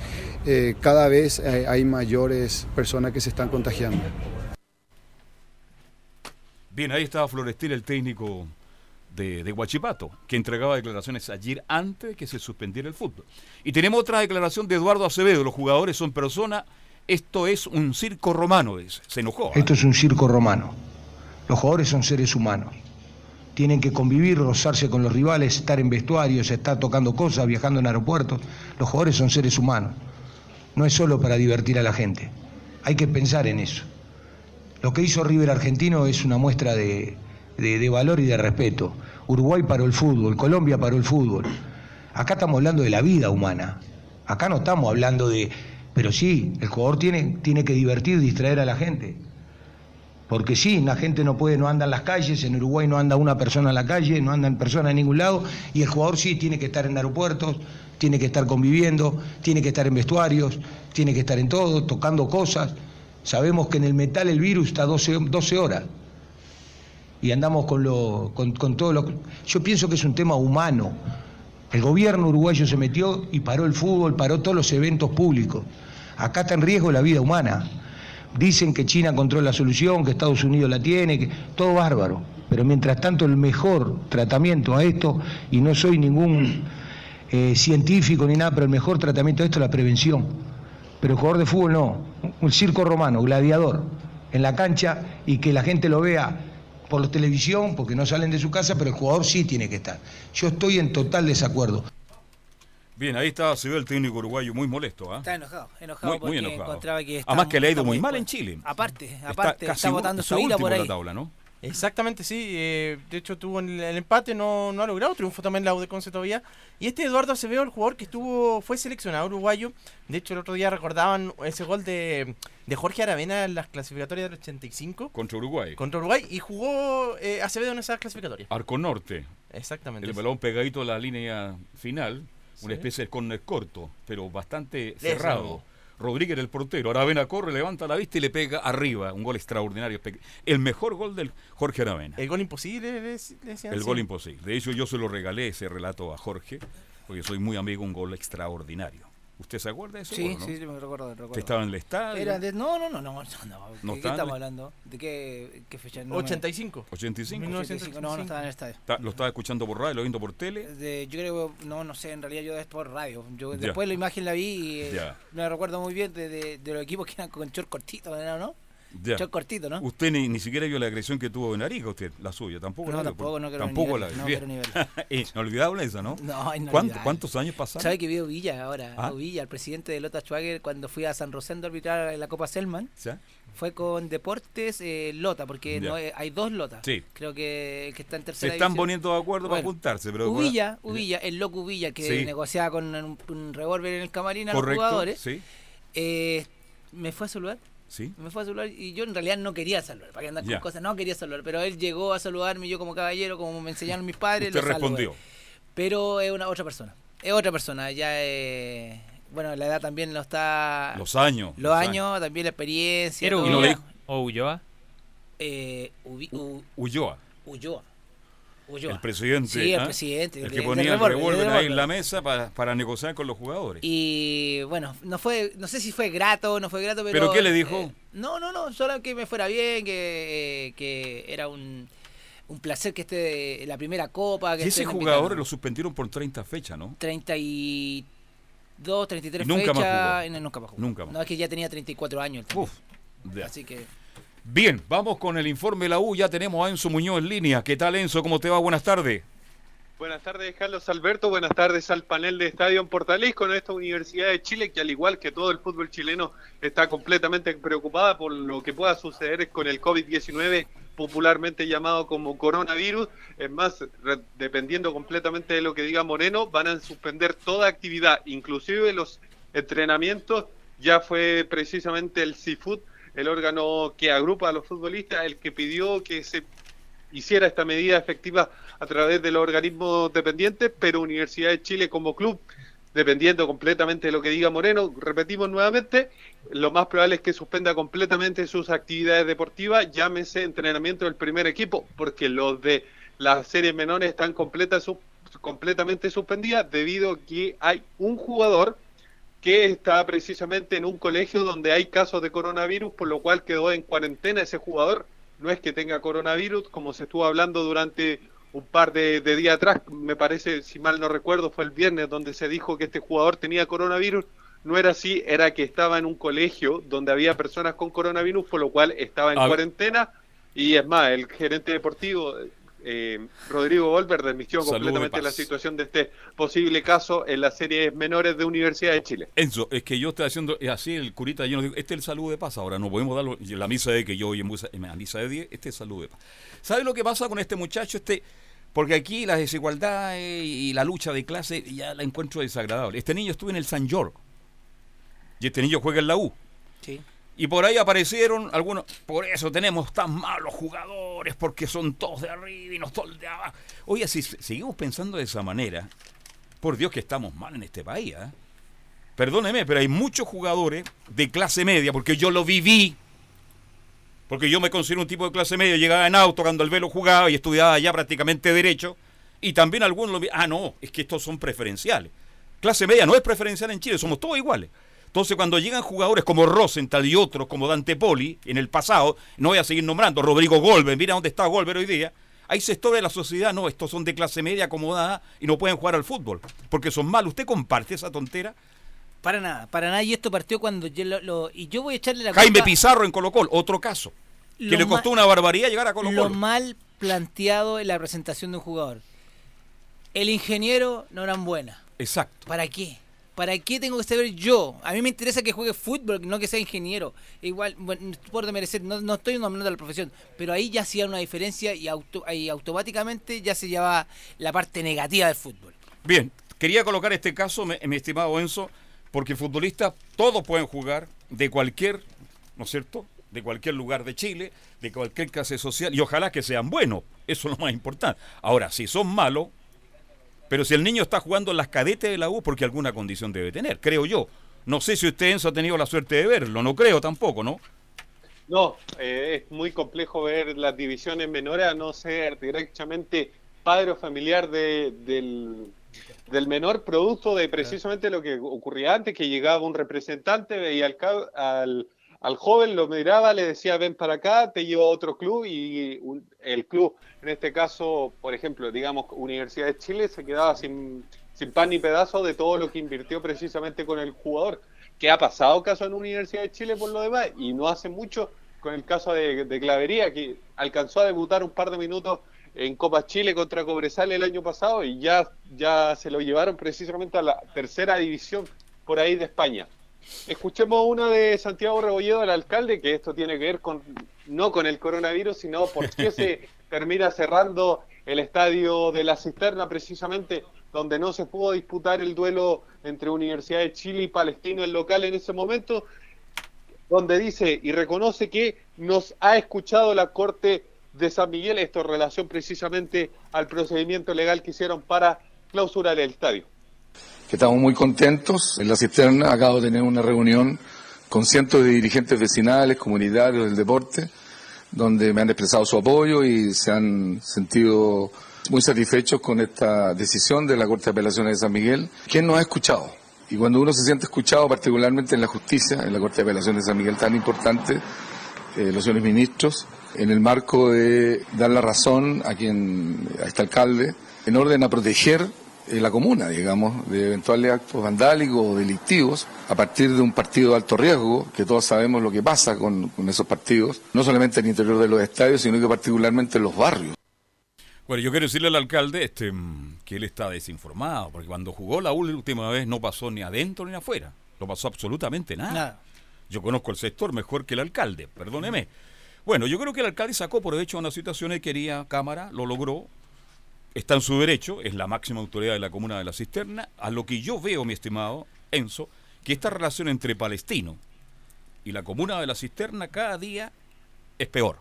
eh, cada vez eh, hay mayores personas que se están contagiando. Bien, ahí estaba Florestil, el técnico de, de Huachipato, que entregaba declaraciones ayer antes de que se suspendiera el fútbol. Y tenemos otra declaración de Eduardo Acevedo, los jugadores son personas, esto es un circo romano, dice. se enojó. ¿ah? Esto es un circo romano. Los jugadores son seres humanos. Tienen que convivir, rozarse con los rivales, estar en vestuarios, estar tocando cosas, viajando en aeropuertos. Los jugadores son seres humanos. No es solo para divertir a la gente. Hay que pensar en eso. Lo que hizo River Argentino es una muestra de, de- valor y de respeto. Uruguay paró el fútbol, Colombia paró el fútbol. Acá estamos hablando de la vida humana. Acá no estamos hablando de... Pero sí, el jugador tiene, tiene que divertir, distraer a la gente. Porque sí, la gente no puede, no anda en las calles, en Uruguay no anda una persona en la calle, no andan personas en ningún lado, y el jugador sí tiene que estar en aeropuertos, tiene que estar conviviendo, tiene que estar en vestuarios, tiene que estar en todo, tocando cosas. Sabemos que en el metal el virus está 12, 12 horas. Y andamos con, lo, con todo lo... Yo pienso que es un tema humano. El gobierno uruguayo se metió y paró el fútbol, paró todos los eventos públicos. Acá está en riesgo la vida humana. Dicen que China encontró la solución, que Estados Unidos la tiene, que todo bárbaro. Pero mientras tanto el mejor tratamiento a esto, y no soy ningún eh, científico ni nada, pero el mejor tratamiento a esto es la prevención. Pero el jugador de fútbol no, un circo romano, gladiador, en la cancha y que la gente lo vea por la televisión, porque no salen de su casa, pero el jugador sí tiene que estar. Yo estoy en total desacuerdo. Bien, ahí está Acevedo, el técnico uruguayo, muy molesto. ¿ah? Está enojado, enojado Muy- muy porque enojado. encontraba que Además que le ha ido está muy muy mal en Chile. Aparte, Está aparte, está, casi u- botando está su último por ahí. la tabla, ¿no? Exactamente, sí. eh, de hecho, tuvo el, el empate, no, no ha logrado. Triunfo también la U de Conce todavía. Y este Eduardo Acevedo, el jugador que estuvo fue seleccionado uruguayo. De hecho, el otro día recordaban ese gol de, de Jorge Aravena en las clasificatorias del 85 Contra Uruguay. contra Uruguay. Y jugó eh, Acevedo en esas clasificatorias. Arco Norte. Exactamente. El balón pegadito a la línea final, una especie de córner corto, pero bastante cerrado. Rodríguez el portero, Aravena corre, levanta la vista y le pega arriba, un gol extraordinario. El mejor gol del Jorge Aravena. El gol imposible, le, le decían. El sí. gol imposible. De hecho, yo se lo regalé ese relato a Jorge, porque soy muy amigo, un gol extraordinario. ¿Usted se acuerda de ese Sí, no? sí, sí, me recuerdo, me recuerdo. Que estaba en el estadio. Era de- no, no, no, no, no, no. ¿No ¿De estaba qué estamos el- hablando? ¿De qué, qué fecha? No me- 85. 85. 85, no, no estaba en el estadio. Ta- Lo estaba escuchando por radio, lo viendo por tele. De- yo creo, no, no sé, en realidad yo de esto por radio. Yo Ya. después la imagen la vi y eh, Ya. me recuerdo muy bien de, de, de los equipos que eran con short cortito, ¿no? Ya. Cortito, ¿no? Usted ni, ni siquiera vio la agresión que tuvo en Arica, usted, la suya, tampoco No, la vio, tampoco, por- no quiero Tampoco nivel, la vio. no. Inolvidable esa, ¿no? No, ¿Cuánto- inolvidable. ¿Cuántos años pasaron? ¿Sabe que vio Villa ahora? ¿Ah? Villa, el presidente de Lota Schwager, cuando fui a San Rosendo a arbitrar la Copa Selman, fue con Deportes eh, Lota, porque no, eh, hay dos Lotas. Sí. Creo que el que está en Se tercera están división. poniendo de acuerdo para Bueno, juntarse, pero... Ubilla, Ubilla, el loco Ubilla, que Sí. negociaba con un, un revólver en el camarín a los jugadores, sí, eh, me fue a saludar. Sí. Me fue a saludar y yo en realidad no quería saludar, para que andar con cosas, no quería saludar, pero él llegó a saludarme y yo como caballero, como me enseñaron mis padres, Usted lo respondió. Pero es una otra persona, es otra persona, ya eh, bueno, la edad también lo está... Los años. Los años, también la experiencia. ¿Era Ulloa dijo- o Ulloa? Eh, Ulloa, Ulloa. Ulloa. el presidente. Sí, el ¿ah? presidente. El que ponía el revólver, ahí en la mesa para, para negociar con los jugadores. Y bueno, no fue, no sé si fue grato o no fue grato, pero. ¿Pero qué le dijo? eh, no, no, no, solo que me fuera bien, que, eh, que era un, un placer que esté en la primera copa. Que Y ese jugador invitando. lo suspendieron por 30 fechas, ¿no? 32, 33 Y nunca más fechas. jugó. y no, nunca más jugó. Nunca más. No, es que ya tenía 34 años. Ya. Así que. Bien, vamos con el informe de la U. Ya tenemos a Enzo Muñoz en línea. ¿Qué tal, Enzo? ¿Cómo te va? Buenas tardes. Buenas tardes, Carlos Alberto. Buenas tardes al panel de Estadio en Portales con esta Universidad de Chile que al igual que todo el fútbol chileno está completamente preocupada por lo que pueda suceder con el COVID-19 popularmente llamado como coronavirus. Es más, dependiendo completamente de lo que diga Moreno, van a suspender toda actividad, inclusive los entrenamientos. Ya fue precisamente el CIFUT, el órgano que agrupa a los futbolistas, el que pidió que se hiciera esta medida efectiva a través de los organismos dependientes, pero Universidad de Chile como club, dependiendo completamente de lo que diga Moreno, repetimos nuevamente, lo más probable es que suspenda completamente sus actividades deportivas, llámese entrenamiento del primer equipo, porque los de las series menores están completa, completamente suspendidas debido a que hay un jugador que está precisamente en un colegio donde hay casos de coronavirus, por lo cual quedó en cuarentena ese jugador. No es que tenga coronavirus, como se estuvo hablando durante un par de, de días atrás, me parece, si mal no recuerdo, fue el viernes donde se dijo que este jugador tenía coronavirus. No era así, era que estaba en un colegio donde había personas con coronavirus, por lo cual estaba en cuarentena. Y es más, el gerente deportivo, eh, Rodrigo Volver, desmintió completamente la situación de este posible caso en las series menores de Universidad de Chile. Enzo, es que yo estoy haciendo es así, el curita yo no digo, este es el saludo de paz, ahora no podemos darlo, la misa de que yo hoy en misa- en la misa de 10, este es el saludo de paz. ¿Sabe lo que pasa con este muchacho? Este, porque aquí las desigualdades y la lucha de clase ya la encuentro desagradable. Este niño estuvo en el San York y este niño juega en la U. Sí. Y por ahí aparecieron algunos, por eso tenemos tan malos jugadores, porque son todos de arriba y nos todos de abajo. Oye, si seguimos pensando de esa manera, por Dios que estamos mal en este país. ¿eh? Perdóneme, pero hay muchos jugadores de clase media, porque yo lo viví, porque yo me considero un tipo de clase media, llegaba en auto cuando el velo jugaba y estudiaba ya prácticamente derecho, y también algunos lo ah, no, es que estos son preferenciales. Clase media no es preferencial en Chile, somos todos iguales. Entonces, cuando llegan jugadores como Rosenthal y otros como Dante Poli en el pasado, no voy a seguir nombrando, Rodrigo Golber, mira dónde está Golber hoy día. Hay sectores de la sociedad, no, estos son de clase media acomodada y no pueden jugar al fútbol porque son malos. ¿Usted comparte esa tontera? Para nada, para nada. Y esto partió cuando yo lo, lo- y yo voy a echarle la Jaime culpa Pizarro en Colo Colo, otro caso. Que Lo le costó una barbaridad llegar a Colo lo Colo. mal planteado en la presentación de un jugador. El ingeniero no eran buena. Exacto. ¿Para qué? ¿Para qué tengo que saber yo? A mí me interesa que juegue fútbol, no que sea ingeniero. Igual, bueno, por demerecer, no, no estoy nombrando la profesión, pero ahí ya hacía una diferencia y, auto- y automáticamente ya se llevaba la parte negativa del fútbol. Bien, quería colocar este caso, mi estimado Enzo, porque futbolistas todos pueden jugar de cualquier, ¿no es cierto? De cualquier lugar de Chile, de cualquier clase social, y ojalá que sean buenos, eso es lo más importante. Ahora, si son malos, pero si el niño está jugando en las cadetes de la U, porque alguna condición debe tener, creo yo. No sé si usted, Enzo, ha tenido la suerte de verlo, no creo tampoco, ¿no? No, eh, es muy complejo ver las divisiones menores a no ser directamente padre o familiar de- del, del menor, producto de precisamente lo que ocurría antes, que llegaba un representante, veía al, al, al joven, lo miraba, le decía ven para acá, te llevo a otro club y el club, en este caso, por ejemplo, digamos Universidad de Chile, se quedaba sin, sin pan ni pedazo de todo lo que invirtió precisamente con el jugador que ha pasado caso en Universidad de Chile por lo demás y no hace mucho con el caso de, de Clavería que alcanzó a debutar un par de minutos en Copa Chile contra Cobresal el año pasado y ya, ya se lo llevaron precisamente a la tercera división por ahí de España. Escuchemos una de Santiago Rebolledo, el alcalde, que esto tiene que ver con no con el coronavirus, sino por qué se termina cerrando el estadio de la Cisterna, precisamente donde no se pudo disputar el duelo entre Universidad de Chile y Palestino, el local en ese momento, donde dice y reconoce que nos ha escuchado la Corte de San Miguel, esto en relación precisamente al procedimiento legal que hicieron para clausurar el estadio. Que estamos muy contentos. En la cisterna acabo de tener una reunión con cientos de dirigentes vecinales, comunitarios del deporte, donde me han expresado su apoyo y se han sentido muy satisfechos con esta decisión de la Corte de Apelaciones de San Miguel. ¿Quién nos ha escuchado? Y cuando uno se siente escuchado, particularmente en la justicia, en la Corte de Apelaciones de San Miguel tan importante, eh, los señores ministros, en el marco de dar la razón a quien, a este alcalde, en orden a proteger eh, la comuna, digamos, de eventuales actos vandálicos o delictivos a partir de un partido de alto riesgo, que todos sabemos lo que pasa con, con esos partidos, no solamente en el interior de los estadios, sino que particularmente en los barrios. Bueno, yo quiero decirle al alcalde este, mm, que él está desinformado, porque cuando jugó la última vez no pasó ni adentro ni afuera, no pasó absolutamente nada. Nada. Yo conozco el sector mejor que el alcalde, perdóneme. Bueno, yo creo que el alcalde sacó por hecho una situación, él quería cámara, lo logró, está en su derecho, es la máxima autoridad de la comuna de la cisterna, a lo que yo veo, mi estimado Enzo, que esta relación entre palestino y la comuna de la cisterna cada día es peor.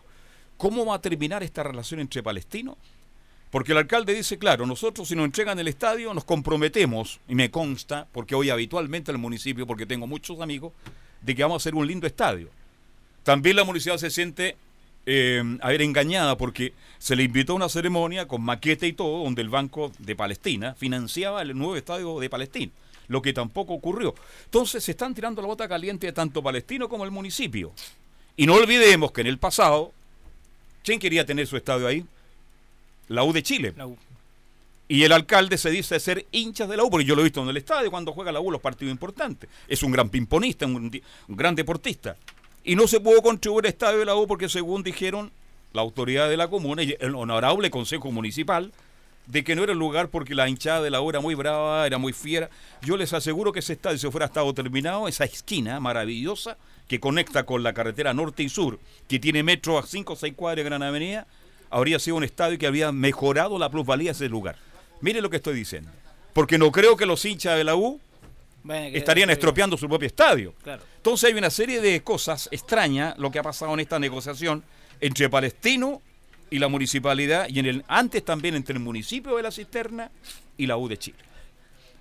¿Cómo va a terminar esta relación entre palestinos? Porque el alcalde dice, claro, nosotros si nos entregan el estadio nos comprometemos, y me consta, porque hoy habitualmente al municipio, porque tengo muchos amigos, de que vamos a hacer un lindo estadio. También la municipalidad se siente eh, a ver engañada porque se le invitó a una ceremonia con maqueta y todo, donde el Banco de Palestina financiaba el nuevo estadio de Palestina, lo que tampoco ocurrió. Entonces se están tirando la bota caliente tanto palestino como el municipio. Y no olvidemos que en el pasado, ¿quién quería tener su estadio ahí? La U de Chile. Y el alcalde se dice ser hinchas de la U, porque yo lo he visto en el estadio cuando juega la U los partidos importantes. Es un gran pimponista, un, un gran deportista. Y no se pudo contribuir al estadio de la U porque según dijeron la autoridad de la comuna y el honorable consejo municipal, de que no era el lugar porque la hinchada de la U era muy brava, era muy fiera. Yo les aseguro que ese estadio, si fuera estado terminado, esa esquina maravillosa que conecta con la carretera norte y sur, que tiene metro a 5 o 6 cuadras de Gran Avenida, habría sido un estadio que había mejorado la plusvalía de ese lugar. Mire lo que estoy diciendo. Porque no creo que los hinchas de la U Bueno, que- estarían que- estropeando su propio estadio. Claro. Entonces hay una serie de cosas extrañas lo que ha pasado en esta negociación entre Palestino y la municipalidad y en el antes también entre el municipio de la Cisterna y la U de Chile.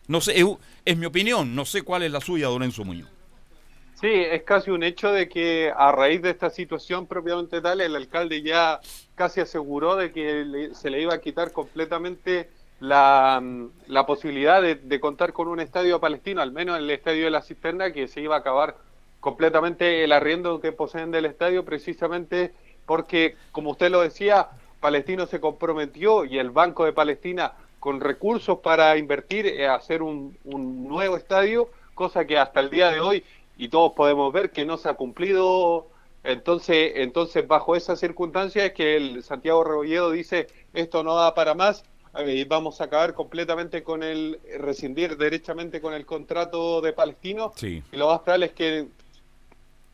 No sé, es, es mi opinión, no sé cuál es la suya, don Enzo Muñoz. Sí, es casi un hecho de que a raíz de esta situación propiamente tal, el alcalde ya casi aseguró de que le- se le iba a quitar completamente la, mm, la posibilidad de, de contar con un estadio palestino, al menos el estadio de la cisterna, que se iba a acabar completamente el arriendo que poseen del estadio, precisamente porque, como usted lo decía, Palestino se comprometió y el Banco de Palestina con recursos para invertir eh, hacer un, un nuevo estadio, cosa que hasta el día de hoy, y todos podemos ver que no se ha cumplido. Entonces, entonces bajo esas circunstancias es que el Santiago Rebolledo dice esto no da para más, vamos a acabar completamente con el rescindir derechamente con el contrato de Palestino Sí. y lo más probable es que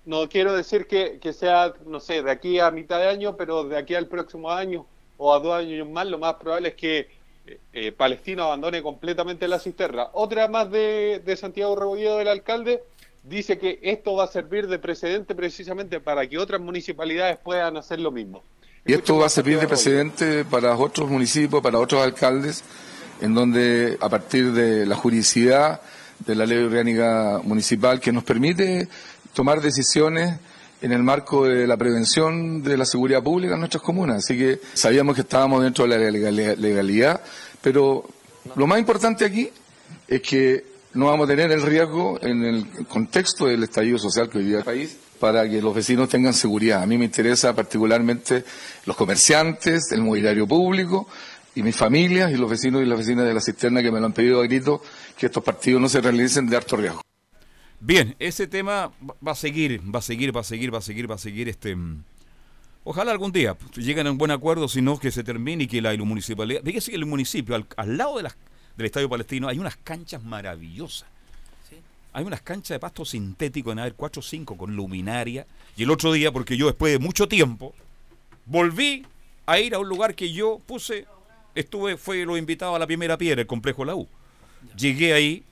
no quiero decir que, que sea, no sé, de aquí a mitad de año, pero de aquí al próximo año o a dos años más, lo más probable es que eh, eh, Palestino abandone completamente la cisterna. Otra más de, de Santiago Rebolledo, del alcalde, dice que esto va a servir de precedente precisamente para que otras municipalidades puedan hacer lo mismo. Y esto va a servir de precedente para otros municipios, para otros alcaldes, en donde a partir de la juridicidad de la ley orgánica municipal que nos permite tomar decisiones en el marco de la prevención de la seguridad pública en nuestras comunas. Así que sabíamos que estábamos dentro de la legal- legalidad, pero lo más importante aquí es que no vamos a tener el riesgo en el contexto del estallido social que hoy vive el país para que los vecinos tengan seguridad. A mí me interesa particularmente los comerciantes, el mobiliario público y mis familias y los vecinos y las vecinas de la cisterna que me lo han pedido a grito que estos partidos no se realicen de alto riesgo. Bien, ese tema va- a seguir, va a seguir, va a seguir, va a seguir, va a seguir. Este, mm, ojalá algún día lleguen a un buen acuerdo, si no que se termine y que la municipalidad. Fíjese que el municipio, al, al lado de del Estadio Palestino, hay unas canchas maravillosas. Hay unas canchas de pasto sintético en haber 4 o 5 con luminaria. Y el otro día, porque yo después de mucho tiempo, volví a ir a un lugar que yo puse, estuve, fue lo invitado a la primera piedra, el complejo La U. Llegué ahí,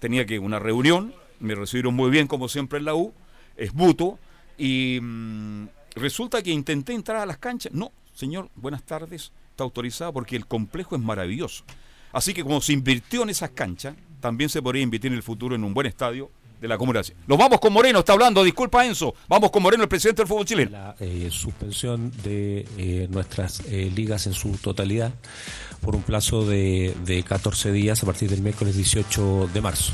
tenía que una reunión, me recibieron muy bien como siempre en la U, es mutuo, y mm, resulta que intenté entrar a las canchas. No, señor, buenas tardes, está autorizado porque el complejo es maravilloso. Así que como se invirtió en esas canchas, también se podría invertir en el futuro en un buen estadio de la Comuna. Nos vamos con Moreno, está hablando, disculpa Enzo, vamos con Moreno, el presidente del fútbol chileno. eh, suspensión de eh, nuestras eh, ligas en su totalidad. por un plazo de, de 14 días a partir del miércoles 18 de marzo.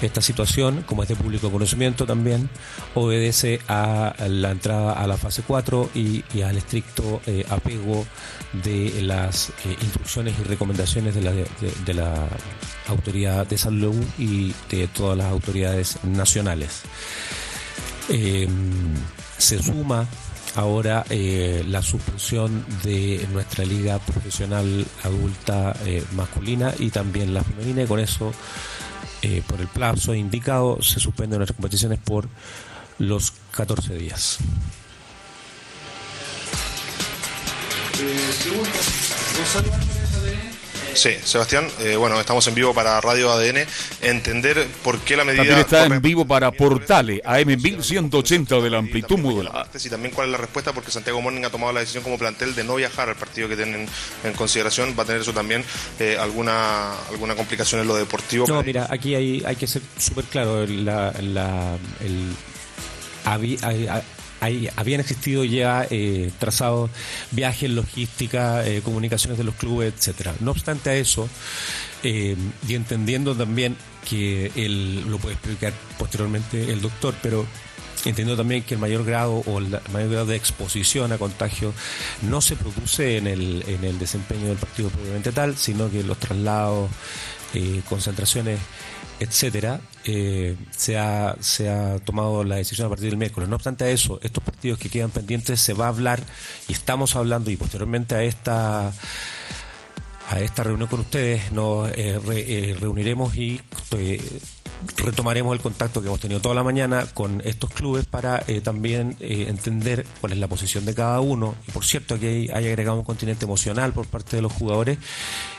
Esta situación, como es de público conocimiento también, obedece a la entrada a la fase 4 y, al estricto apego de las eh, instrucciones y recomendaciones de la, de, de la autoridad de salud y de todas las autoridades nacionales. Eh, se suma ahora eh, la suspensión de nuestra liga profesional adulta eh, masculina y también la femenina y con eso por el plazo indicado se suspenden nuestras competiciones por los 14 días. Sí, Sebastián, eh, bueno, estamos en vivo para Radio ADN. Entender por qué la medida. También está en vivo para Portale, AM 1180 de la amplitud modulada. y también cuál es la respuesta, porque Santiago Morning ha tomado la decisión como plantel de no viajar al partido que tienen en consideración. Va a tener eso también eh, alguna alguna complicación en lo deportivo. No, mira, aquí hay, hay que ser súper claro. La, la- el, hay- habían existido ya eh, trazados, viajes, logística, eh, comunicaciones de los clubes, etcétera. No obstante a eso, eh, y entendiendo también que él lo puede explicar posteriormente el doctor, pero Entiendo también que el mayor grado o el mayor grado de exposición a contagio no se produce en el, en el desempeño del partido propiamente tal, sino que los traslados, eh, concentraciones, etcétera, eh, se, ha, se ha tomado la decisión a partir del miércoles. No obstante eso, estos partidos que quedan pendientes se va a hablar y estamos hablando y posteriormente a esta a esta reunión con ustedes nos eh, re- eh, reuniremos y retomaremos el contacto que hemos tenido toda la mañana con estos clubes para también entender cuál es la posición de cada uno. Y por cierto, aquí hay, hay agregado un continente emocional por parte de los jugadores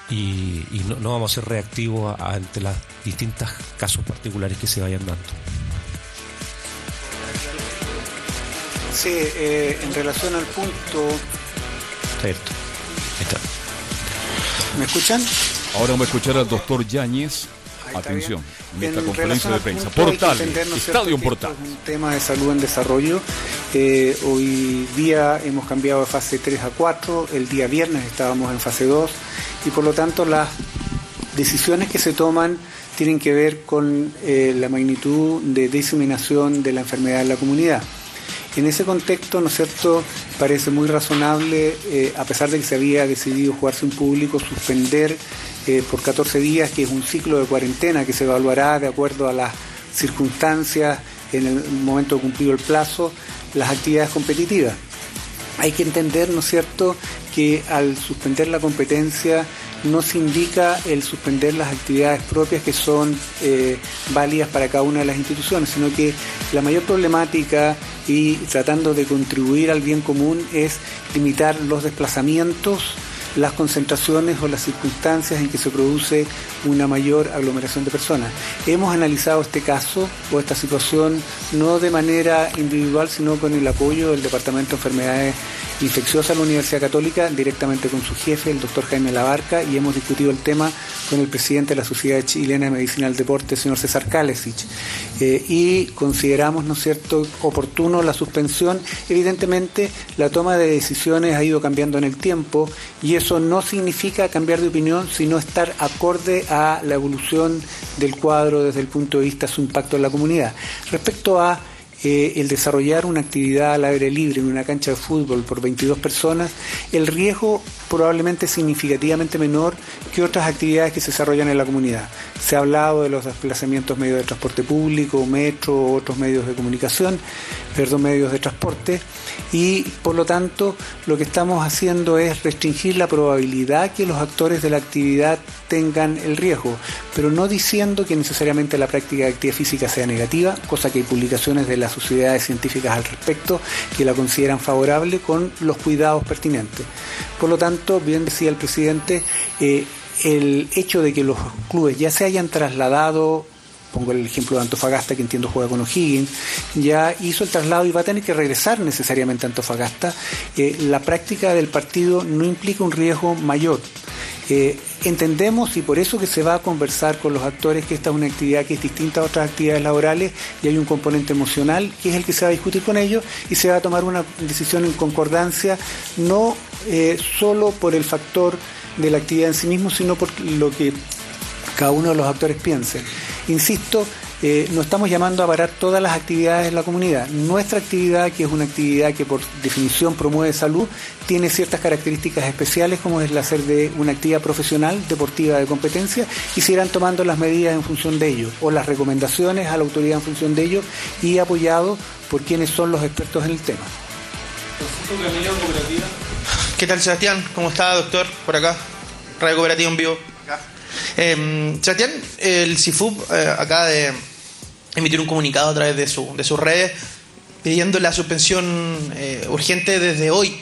y, y no, no vamos a ser reactivos ante los distintos casos particulares que se vayan dando. Sí, eh, en relación al punto, Cierto. Ahí está. ¿me escuchan? Ahora vamos a escuchar al doctor Yáñez. Atención, en esta En conferencia de prensa. Portales, Estadio que Portal. esto es un tema de salud en desarrollo. Eh, hoy día hemos cambiado de fase 3 a 4, el día viernes estábamos en fase 2 y por lo tanto las decisiones que se toman tienen que ver con eh, la magnitud de diseminación de la enfermedad en la comunidad. En ese contexto, ¿no es cierto?, parece muy razonable, eh, a pesar de que se había decidido jugarse un público, suspender por 14 días, que es un ciclo de cuarentena que se evaluará de acuerdo a las circunstancias en el momento de cumplido el plazo, las actividades competitivas. Hay que entender, ¿no es cierto?, que al suspender la competencia no se indica el suspender las actividades propias que son eh, válidas para cada una de las instituciones, sino que la mayor problemática y tratando de contribuir al bien común es limitar los desplazamientos, las concentraciones o las circunstancias en que se produce una mayor aglomeración de personas. Hemos analizado este caso o esta situación no de manera individual, sino con el apoyo del Departamento de Enfermedades Infecciosas de la Universidad Católica, directamente con su jefe, el doctor Jaime Labarca, y hemos discutido el tema con el presidente de la Sociedad Chilena de Medicina del Deporte, el señor César Kalesic. Eh, y consideramos, ¿no es cierto?, oportuno la suspensión. Evidentemente, la toma de decisiones ha ido cambiando en el tiempo y eso no significa cambiar de opinión, sino estar acorde a la evolución del cuadro desde el punto de vista de su impacto en la comunidad. Respecto a eh, el desarrollar una actividad al aire libre en una cancha de fútbol por 22 personas, el riesgo probablemente significativamente menor que otras actividades que se desarrollan en la comunidad. Se ha hablado de los desplazamientos medios de transporte público, metro, otros medios de comunicación, perdón, medios de transporte, y por lo tanto lo que estamos haciendo es restringir la probabilidad que los actores de la actividad tengan el riesgo, pero no diciendo que necesariamente la práctica de actividad física sea negativa, cosa que hay publicaciones de las sociedades científicas al respecto que la consideran favorable con los cuidados pertinentes. Por lo tanto, bien decía el presidente, eh, el hecho de que los clubes ya se hayan trasladado pongo el ejemplo de Antofagasta, que entiendo juega con O'Higgins, ya hizo el traslado y va a tener que regresar necesariamente a Antofagasta. Eh, la práctica del partido no implica un riesgo mayor. Eh, entendemos y por eso que se va a conversar con los actores que esta es una actividad que es distinta a otras actividades laborales y hay un componente emocional que es el que se va a discutir con ellos y se va a tomar una decisión en concordancia, no eh, solo por el factor de la actividad en sí mismo, sino por lo que cada uno de los actores piense. Insisto, eh, no estamos llamando a parar todas las actividades en la comunidad. Nuestra actividad, que es una actividad que por definición promueve salud, tiene ciertas características especiales, como es la ser de una actividad profesional, deportiva de competencia, y se irán tomando las medidas en función de ello, o las recomendaciones a la autoridad en función de ello, y apoyado por quienes son los expertos en el tema. ¿Qué tal Sebastián? ¿Cómo está, doctor? Por acá. Radio Cooperativa en vivo. Eh, Sebastián, el CIFUB eh, acaba de emitir un comunicado a través de, su, de sus redes pidiendo la suspensión eh, urgente desde hoy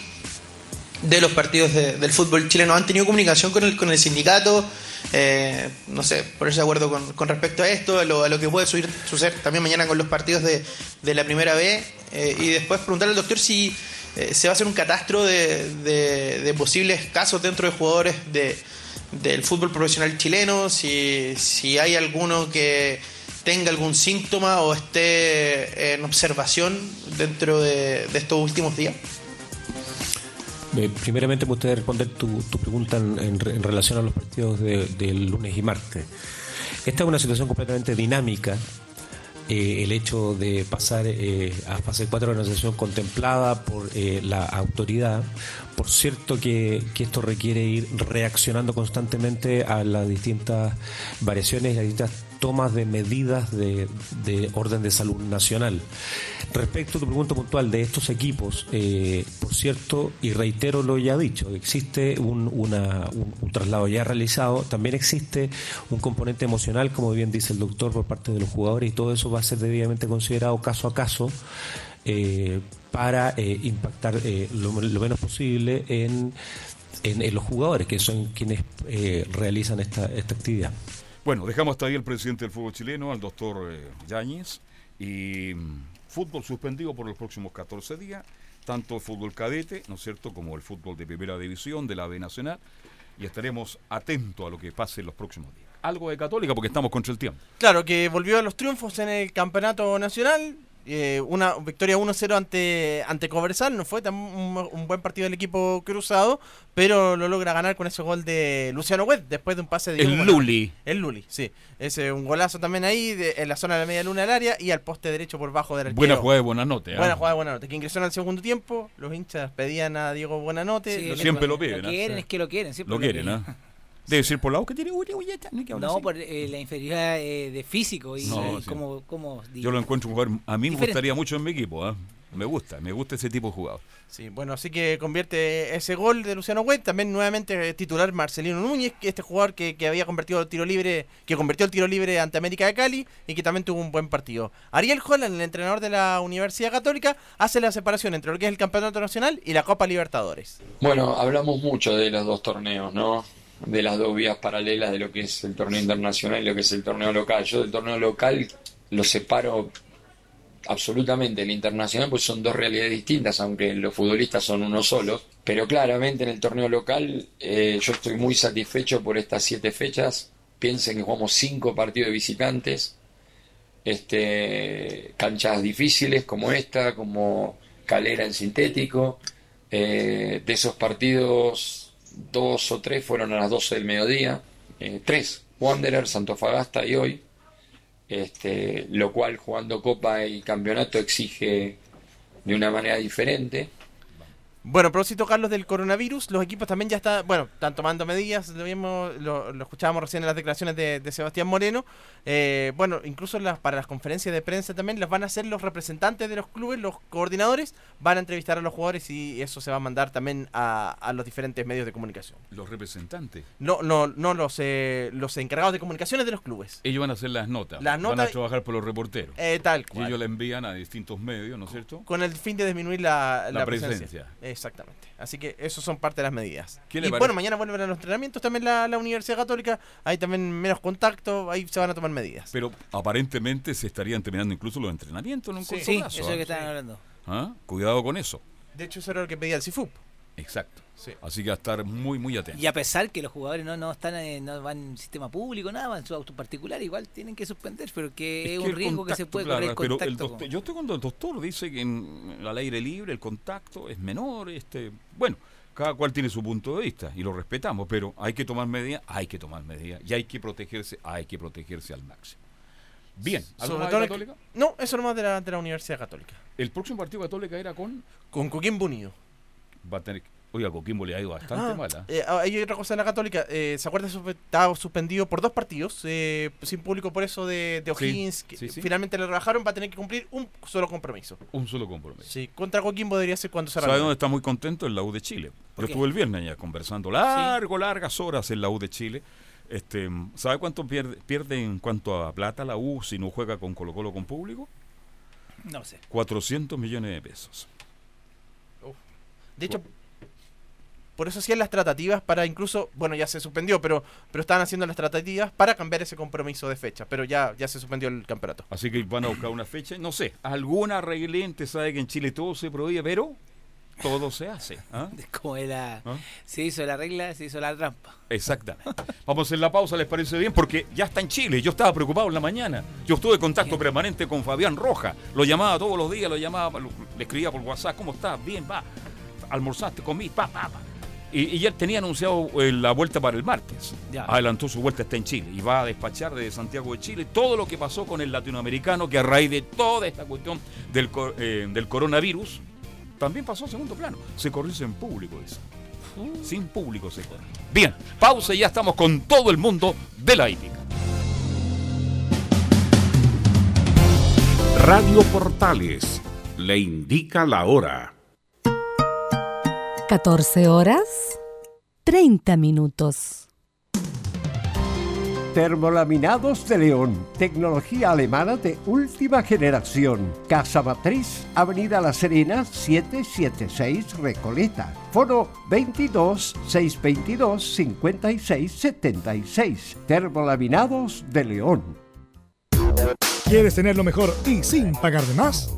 de los partidos de- del fútbol chileno. ¿Han tenido comunicación con el, con el sindicato? Eh, no sé, ponerse de acuerdo con, con respecto a esto, a lo, que puede subir- suceder también mañana con los partidos de, de la primera B. eh, y después preguntarle al doctor si eh, se va a hacer un catastro de, de- posibles casos dentro de jugadores de, del fútbol profesional chileno, si, si hay alguno que tenga algún síntoma o esté en observación dentro de, de estos últimos días. Eh, primeramente me gustaría responder tu, tu pregunta en, en re- en relación a los partidos de- del lunes y martes. Esta es una situación completamente dinámica. eh, el hecho de pasar eh, a fase 4 de una situación contemplada por eh, la autoridad. Por cierto que, esto requiere ir reaccionando constantemente a las distintas variaciones y las distintas tomas de medidas de, de orden de salud nacional. Respecto a tu pregunta puntual de estos equipos, eh, por cierto, y reitero lo ya dicho, existe un, una- un- traslado ya realizado, también existe un componente emocional, como bien dice el doctor, por parte de los jugadores, y todo eso va a ser debidamente considerado caso a caso eh, para eh, impactar eh, lo, lo menos posible en, en- en los jugadores, que son quienes eh, realizan esta, esta actividad. Bueno, dejamos hasta ahí el presidente del fútbol chileno, al doctor eh, Yáñez, y mm, fútbol suspendido por los próximos 14 días, tanto el fútbol cadete, ¿no es cierto?, como el fútbol de primera división de la B Nacional, y estaremos atentos a lo que pase en los próximos días. Algo de Católica, porque estamos contra el tiempo. Claro, que volvió a los triunfos en el campeonato nacional. Eh, una victoria 1-0 ante, ante Cobresal. No fue tan un, un buen partido del equipo cruzado, pero lo logra ganar con ese gol de Luciano Wet después de un pase de. El. Luli. El Luli, sí. Ese un golazo también ahí de- en la zona de la media luna del área y al poste derecho por bajo del arquero. Buena jugada de Buenanote. Buena jugada de Buenanote, que ingresó en el segundo tiempo. Los hinchas pedían a Diego Buenanote. Sí, Lo- Siempre lo piden, Lo ¿ah? quieren, es que lo quieren. siempre Lo quieren, ¿ah? Debe ser por la que tiene no hay que hablar No, así. por eh, la inferioridad eh, de físico y, No, y sí. como, como Yo lo encuentro un jugador, a mí me gustaría mucho en mi equipo, ¿ah? Me gusta, me gusta ese tipo de jugador. Sí, bueno, así que convierte ese gol de Luciano Huet, también nuevamente titular Marcelino Núñez, que este jugador que, que había convertido el tiro libre, que convirtió el tiro libre ante América de Cali y que también tuvo un buen partido. Ariel Holland, el entrenador de la Universidad Católica, hace la separación entre lo que es el Campeonato Nacional y la Copa Libertadores. Bueno, hablamos mucho de los dos torneos, ¿no? De las dos vías paralelas de lo que es el torneo internacional y lo que es el torneo local. Yo del torneo local lo separo absolutamente del internacional, pues son dos realidades distintas, aunque los futbolistas son uno solo. Pero claramente en el torneo local eh, yo estoy muy satisfecho por estas siete fechas. Piensen que jugamos cinco partidos de visitantes, este, canchas difíciles como esta, como Calera en sintético. Eh, de esos partidos, dos o tres fueron a las 12 del mediodía. Eh, tres, Wanderers, Antofagasta y hoy. Este, lo cual jugando Copa y Campeonato exige de una manera diferente. Bueno, a propósito, Carlos, del coronavirus, los equipos también ya están, bueno, están tomando medidas, lo, vimos, lo, lo escuchábamos recién en las declaraciones de, de Sebastián Moreno. Eh, bueno, incluso las, para las conferencias de prensa también las van a hacer los representantes de los clubes, los coordinadores, van a entrevistar a los jugadores y eso se va a mandar también a, a los diferentes medios de comunicación. Los representantes. No, no, no los, eh, los encargados de comunicaciones de los clubes. Ellos van a hacer las notas. Las Van notas- a trabajar por los reporteros. Eh, tal Y cual. ellos la envían a distintos medios, ¿no es cierto? Con el fin de disminuir la, La presencia. presencia. Exactamente. Así que esos son parte de las medidas. ¿Qué Y parece? bueno, mañana vuelven a los entrenamientos también la, la Universidad Católica. Hay también menos contacto, ahí se van a tomar medidas. Pero aparentemente se estarían terminando incluso los entrenamientos en un Sí. corto Sí, plazo, eso es lo ¿ah? que estaban hablando. ¿Ah? Cuidado con eso. De hecho, eso era lo que pedía el CIFUP. Exacto. Sí. Así que a estar muy, muy atentos. Y a pesar que los jugadores no, no están en, no van en sistema público, nada, van en su auto particular, igual tienen que suspender, pero que es, que un riesgo que se puede claro, correr el pero contacto. el doctor- con- yo estoy cuando el doctor dice que en, al aire libre el contacto es menor, este, bueno, Cada cual tiene su punto de vista y lo respetamos, pero hay que tomar medidas, hay que tomar medidas y hay que protegerse, hay que protegerse al máximo. Bien, ¿algo más de Católica? No, eso nomás de la, de la Universidad Católica. El próximo partido Católica era con. Con Coquimbo Unido. Va a tener. Oiga, Coquimbo le ha ido bastante Ah, mal. ¿ah? eh, ah, hay otra cosa en la Católica. eh, ¿Se acuerda? Estaba suspendido por dos partidos, eh, sin público por eso de, de Sí, O'Higgins. que sí, sí. Finalmente le rebajaron, va a tener que cumplir un solo compromiso. Un solo compromiso. Sí, contra Coquimbo debería ser cuando se ¿Sabe dónde está muy contento? En la U de Chile. ¿Por Yo qué? estuve el viernes ya conversando largo, largas horas en la U de Chile. Este, ¿Sabe cuánto pierde, pierde en cuanto a plata la U si no juega con Colo Colo con público? No sé. 400 millones de pesos. De hecho, por eso hacían las tratativas para incluso, bueno, ya se suspendió, pero pero estaban haciendo las tratativas para cambiar ese compromiso de fecha, pero ya ya se suspendió el campeonato. Así que van a buscar una fecha, no sé, alguna reglente, sabe que en Chile todo se prohíbe, pero todo se hace. ¿ah? Como era. ¿Ah? Se hizo la regla, se hizo la trampa. Exactamente. Vamos a hacer la pausa, ¿les parece bien? Porque ya está en Chile. Yo estaba preocupado en la mañana. Yo estuve en contacto permanente con Fabián Roja. Lo llamaba todos los días, lo llamaba, lo- le escribía por WhatsApp. ¿Cómo estás? Bien, va. Almorzaste, comí, pa, pa, pa. Y, y ya tenía anunciado eh, la vuelta para el martes. Ya. Adelantó su vuelta, está en Chile. Y va a despachar desde Santiago de Chile todo lo que pasó con el latinoamericano, que a raíz de toda esta cuestión del, eh, del coronavirus, también pasó a segundo plano. Se corrió en público eso. Sin público se corre. Bien, pausa y ya estamos con todo el mundo de la hípica. Radio Portales le indica la hora. 14 horas 30 minutos. Termolaminados de León, tecnología alemana de última generación. Casa Matriz, Avenida La Serena, 776 Recoleta. Foro 22 622 56 76. Termolaminados de León. ¿Quieres tener lo mejor y sin pagar de más?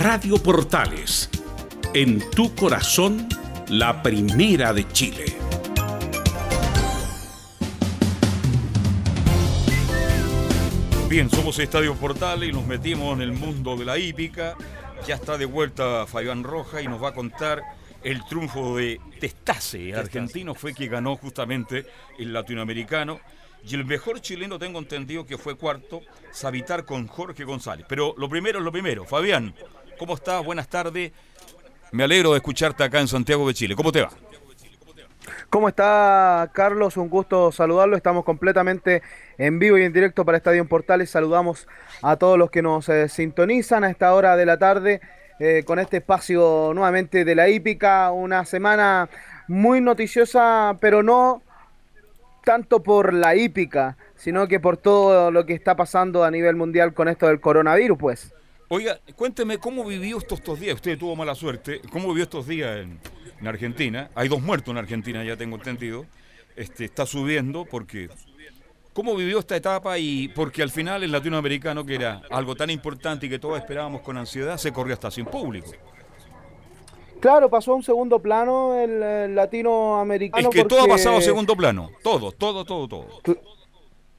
Radio Portales, en tu corazón, la primera de Chile. Bien, somos Estadio Portales y nos metimos en el mundo de la hípica. Ya está de vuelta Fabián Roja y nos va a contar el triunfo de Testase, argentino, fue que ganó justamente el latinoamericano. Y el mejor chileno, tengo entendido que fue cuarto, Sabitar con Jorge González. Pero lo primero es lo primero. Fabián, ¿cómo estás? Buenas tardes. Me alegro de escucharte acá en Santiago de Chile. ¿Cómo te va? ¿Cómo está Carlos? Un gusto saludarlo. Estamos completamente en vivo y en directo para Estadio en Portales. Saludamos a todos los que nos eh, sintonizan a esta hora de la tarde eh, con este espacio nuevamente de la hípica. Una semana muy noticiosa, pero no tanto por la hípica, sino que por todo lo que está pasando a nivel mundial con esto del coronavirus, pues. Oiga, cuénteme cómo vivió estos, estos días. Usted tuvo mala suerte. ¿Cómo vivió estos días en, en Argentina? Hay dos muertos en Argentina, ya tengo entendido. Este, está subiendo porque ¿Cómo vivió esta etapa? Y porque al final el latinoamericano, que era algo tan importante y que todos esperábamos con ansiedad, se corrió hasta sin público. Claro, pasó a un segundo plano el, el latinoamericano. Es que todo ha pasado a segundo plano. Todo, todo, todo, todo.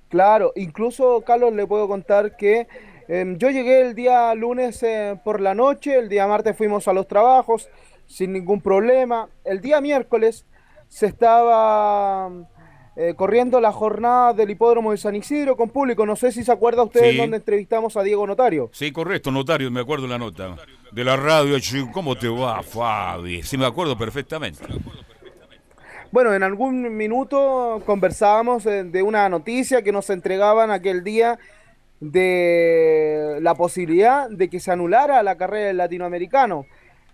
Claro, incluso Carlos le puedo contar que eh, yo llegué el día lunes eh, por la noche, el día martes fuimos a los trabajos sin ningún problema. El día miércoles se estaba eh, corriendo la jornada del hipódromo de San Isidro con público. No sé si se acuerda usted Sí. donde entrevistamos a Diego Notario. Sí, correcto, notario, me acuerdo la nota. De la radio, chico, ¿cómo te va, Fabi? Sí, me acuerdo perfectamente. Bueno, en algún minuto conversábamos eh, de una noticia que nos entregaban aquel día de la posibilidad de que se anulara la carrera del latinoamericano.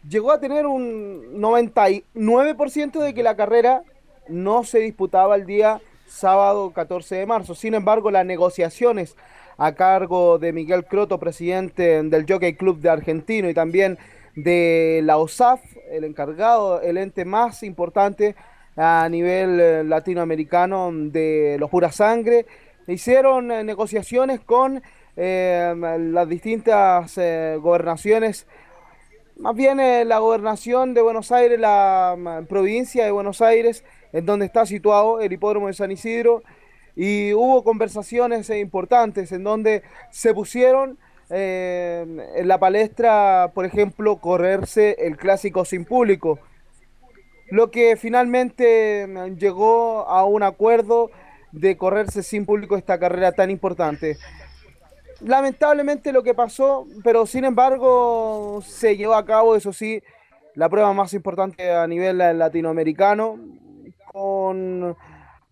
Llegó a tener un 99% de que la carrera no se disputaba el día sábado 14 de marzo. Sin embargo, las negociaciones a cargo de Miguel Croto, presidente del Jockey Club de Argentino y también de la OSAF, el encargado, el ente más importante a nivel eh, latinoamericano de los pura sangre, hicieron eh, negociaciones con eh, las distintas eh, gobernaciones. Más bien eh, la gobernación de Buenos Aires, la provincia de Buenos Aires, en donde está situado el hipódromo de San Isidro, y hubo conversaciones importantes en donde se pusieron eh, en la palestra, por ejemplo, correrse el clásico sin público, lo que finalmente mm, llegó a un acuerdo de correrse sin público esta carrera tan importante. Lamentablemente lo que pasó, pero sin embargo se llevó a cabo, eso sí, la prueba más importante a nivel latinoamericano, con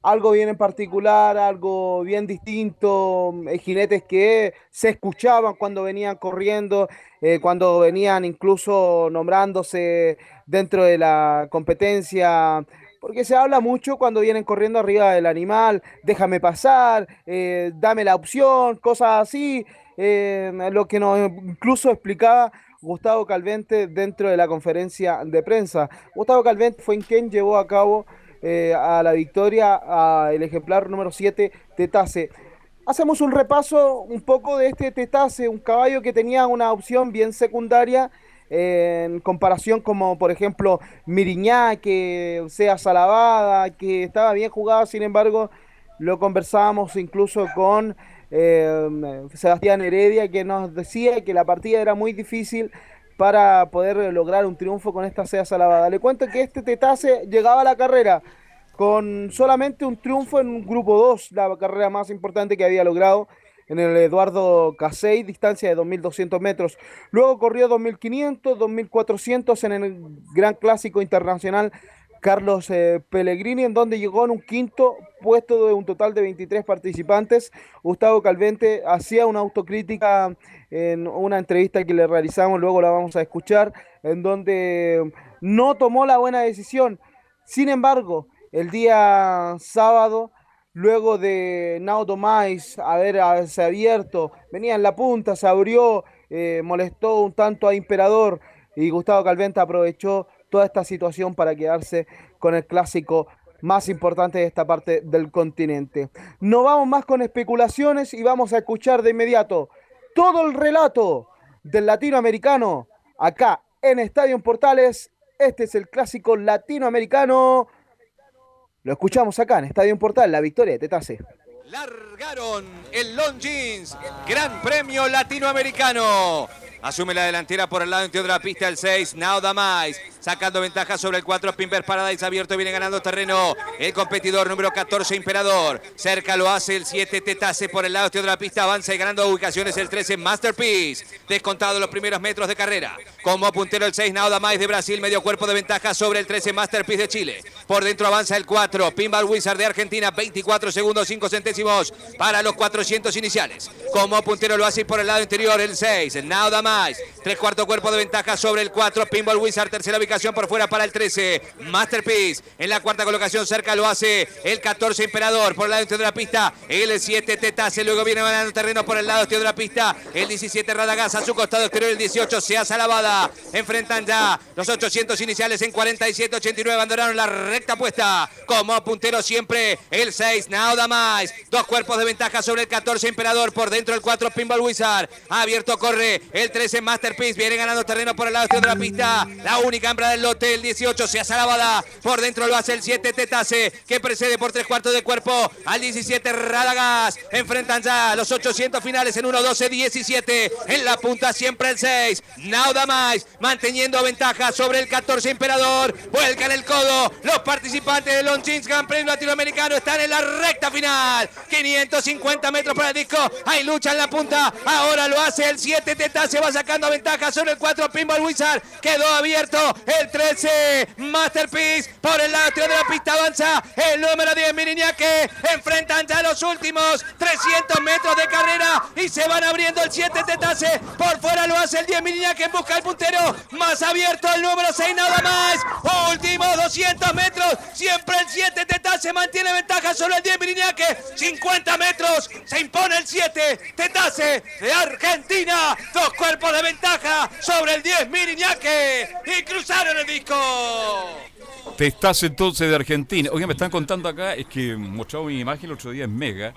algo bien en particular, algo bien distinto, eh, jinetes que se escuchaban cuando venían corriendo, eh, cuando venían incluso nombrándose dentro de la competencia porque se habla mucho cuando vienen corriendo arriba del animal, déjame pasar, eh, dame la opción, cosas así, eh, lo que nos incluso explicaba Gustavo Calvente dentro de la conferencia de prensa. Gustavo Calvente fue quien llevó a cabo eh, a la victoria al ejemplar número 7 Tetase. Hacemos un repaso un poco de este Tetase, un caballo que tenía una opción bien secundaria en comparación como por ejemplo Miriñá, que sea Salavada, que estaba bien jugada, sin embargo lo conversábamos incluso con eh, Sebastián Heredia, que nos decía que la partida era muy difícil para poder lograr un triunfo con esta sea Salavada. Le cuento que este Tetase llegaba a la carrera con solamente un triunfo en un grupo 2, la carrera más importante que había logrado en el Eduardo Casey, distancia de 2.200 metros. Luego corrió 2.500, 2.400 en el Gran Clásico Internacional Carlos eh, Pellegrini, en donde llegó en un quinto puesto de un total de 23 participantes. Gustavo Calvente hacía una autocrítica en una entrevista que le realizamos, luego la vamos a escuchar, en donde no tomó la buena decisión. Sin embargo, el día sábado luego de Naudo Mais haberse abierto, venía en la punta, se abrió, eh, molestó un tanto a Imperador y Gustavo Calvente aprovechó toda esta situación para quedarse con el clásico más importante de esta parte del continente. No vamos más con especulaciones y vamos a escuchar de inmediato todo el relato del latinoamericano acá en Estadio Portales. Este es el clásico latinoamericano. Lo escuchamos acá en Estadio Portal, la victoria de Tetase. Largaron el Long Jeans, Gran Premio Latinoamericano. Asume la delantera por el lado interior de la pista el 6, Now Damais. Sacando ventaja sobre el 4, Pimper Paradise abierto, viene ganando terreno. El competidor número 14, Imperador. Cerca lo hace el 7, Tetase por el lado interior de la pista. Avanza y ganando ubicaciones el 13, Masterpiece. Descontado los primeros metros de carrera. Como puntero el 6, Now Damais de Brasil. Medio cuerpo de ventaja sobre el 13, Masterpiece de Chile. Por dentro avanza el 4, Pinball Wizard de Argentina. 24 segundos, 5 centésimos para los 400 iniciales. Como puntero lo hace por el lado interior el 6, Now Tres cuarto cuerpo de ventaja sobre el 4. Pinball Wizard. Tercera ubicación por fuera para el 13. Masterpiece. En la cuarta colocación cerca lo hace el 14 Imperador. Por el lado este de la pista. El 7 Tetase. Luego viene ganando terreno por el lado este de la pista. El 17 Radagás a su costado exterior. El 18 Seasa Lavada. Enfrentan ya los 800 iniciales en 47-89. Abandonaron la recta puesta. Como puntero siempre el 6 Nauda más. Dos cuerpos de ventaja sobre el 14 Imperador. Por dentro el 4 Pinball Wizard. Abierto corre el 13 Masterpiece. Viene ganando terreno por el lado de la pista. La única hembra del lote, el 18, se Lavada. Por dentro lo hace el 7, Tetase, que precede por tres cuartos de cuerpo al 17, Radagas. Enfrentan ya los 800 finales en 1-12-17. En la punta siempre el 6. Nauda más, manteniendo ventaja sobre el 14 Emperador. Vuelcan el codo. Los participantes del Longines Grand Prix latinoamericano están en la recta final. 550 metros para el disco. Hay lucha en la punta. Ahora lo hace el 7, Tetase. Va sacando ventaja sobre el 4 Pinball Wizard. Quedó abierto el 13 Masterpiece. Por el lado de la pista avanza el número 10 Miniñaque. Enfrentan ya los últimos 300 metros de carrera y se van abriendo el 7 Tetase. Por fuera lo hace el 10 Miniñaque en busca del puntero. Más abierto el número 6 nada más. Últimos 200 metros. Siempre el 7 Tetase mantiene ventaja sobre el 10 Miniñaque. 50 metros. Se impone el 7 Tetase de Argentina. Dos cuerpos de ventaja sobre el 10 Miriñaque y cruzaron el disco. Te estás entonces de Argentina. Oye, me están contando acá, es que mostraba mi imagen el otro día en Mega.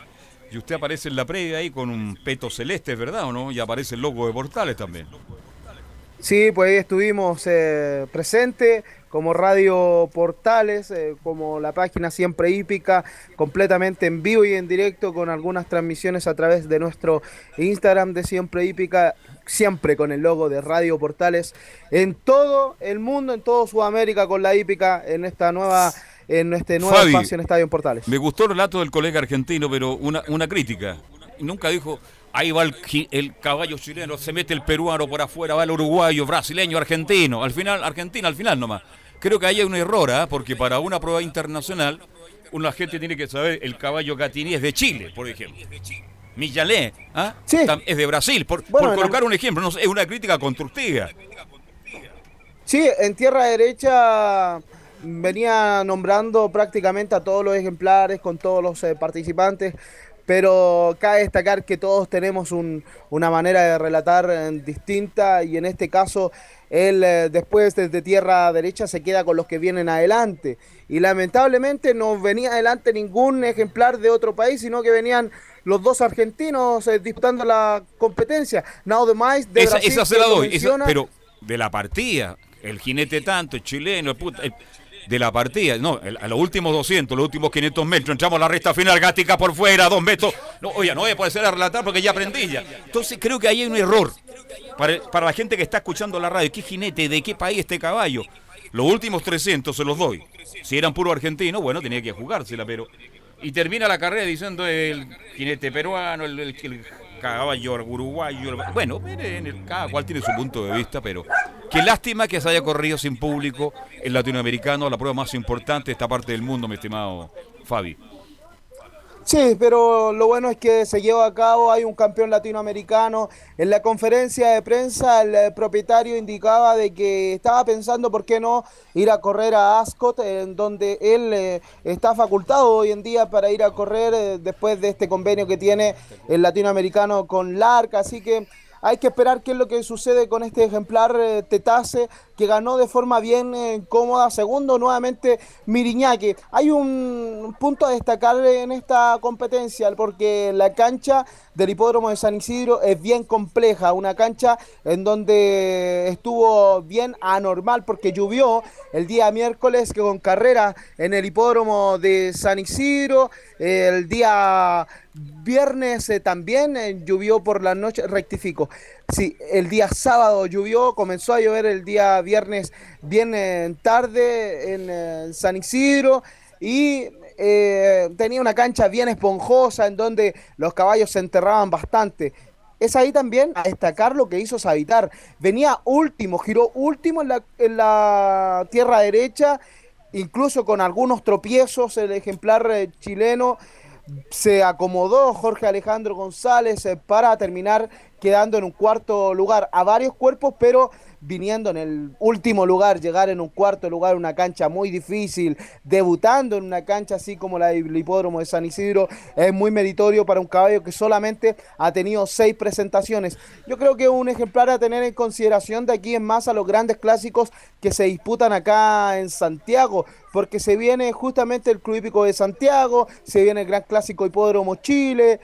Y usted aparece en la previa ahí con un peto celeste, ¿verdad o no? Y aparece el logo de Portales también. Sí, pues ahí estuvimos eh, presentes como Radio Portales, eh, como la página siempre hípica, completamente en vivo y en directo con algunas transmisiones a través de nuestro Instagram de siempre hípica, siempre con el logo de Radio Portales, en todo el mundo, en toda Sudamérica con la hípica, en esta nueva en este nuevo espacio en Estadio Portales. Me gustó el relato del colega argentino, pero una, una crítica. Nunca dijo, ahí va el, el, caballo chileno, se mete el peruano por afuera, va el uruguayo, brasileño, argentino. Al final, Argentina al final nomás. Creo que ahí hay un error, ¿ah? porque para una prueba internacional, una gente tiene que saber el caballo Gatini es de Chile, por ejemplo. Millalé, ¿ah? es de Brasil, por, colocar un ejemplo, no, es una crítica constructiva. Sí, en tierra derecha venía nombrando prácticamente a todos los ejemplares con todos los eh, participantes, pero cabe destacar que todos tenemos una manera de relatar eh, distinta y en este caso él eh, después desde tierra derecha se queda con los que vienen adelante. Y lamentablemente no venía adelante ningún ejemplar de otro país, sino que venían los dos argentinos eh, disputando la competencia. The Mais de esa, esa se la doy, pero de la partida, el jinete tanto, el chileno, el, puta, de la partida. No, a los últimos 200, los últimos 500 metros, entramos a la recta final, Gática por fuera, dos metros. No, oye, no voy a poder ser a relatar porque ya aprendí ya. Entonces creo que ahí hay un error. Para, para la gente que está escuchando la radio, ¿qué jinete, de qué país este caballo? Los últimos 300 se los doy. Si eran puro argentino, bueno, tenía que jugársela, pero... Y termina la carrera diciendo el jinete peruano, el, el, el uruguayo. Bueno, cada cual tiene su punto de vista, pero qué lástima que se haya corrido sin público el latinoamericano, la prueba más importante de esta parte del mundo, mi estimado Fabi. Sí, pero lo bueno es que se lleva a cabo, hay un campeón latinoamericano. En la conferencia de prensa el eh, propietario indicaba de que estaba pensando por qué no ir a correr a Ascot, en donde él eh, está facultado hoy en día para ir a correr eh, después de este convenio que tiene el latinoamericano con LARC. Así que hay que esperar qué es lo que sucede con este ejemplar eh, Tetase, que ganó de forma bien eh, cómoda. Segundo, nuevamente Miriñaque. Hay un punto a destacar en esta competencia, porque la cancha del hipódromo de San Isidro es bien compleja, una cancha en donde estuvo bien anormal porque llovió el día miércoles que con carrera en el hipódromo de San Isidro, el día viernes eh, también eh, llovió por la noche, rectifico. Sí, el día sábado llovió, comenzó a llover el día viernes bien tarde en eh, San Isidro y eh, tenía una cancha bien esponjosa en donde los caballos se enterraban bastante. Es ahí también a destacar lo que hizo Savitar. Venía último, giró último en la, en la tierra derecha, incluso con algunos tropiezos el ejemplar chileno se acomodó Jorge Alejandro González eh, para terminar quedando en un cuarto lugar a varios cuerpos, pero viniendo en el último lugar, llegar en un cuarto lugar, una cancha muy difícil, debutando en una cancha así como la del hipódromo de San Isidro, es muy meritorio para un caballo que solamente ha tenido seis presentaciones. Yo creo que un ejemplar a tener en consideración de aquí en más a los grandes clásicos que se disputan acá en Santiago, porque se viene justamente el Club Hípico de Santiago, se viene el Gran Clásico Hipódromo Chile,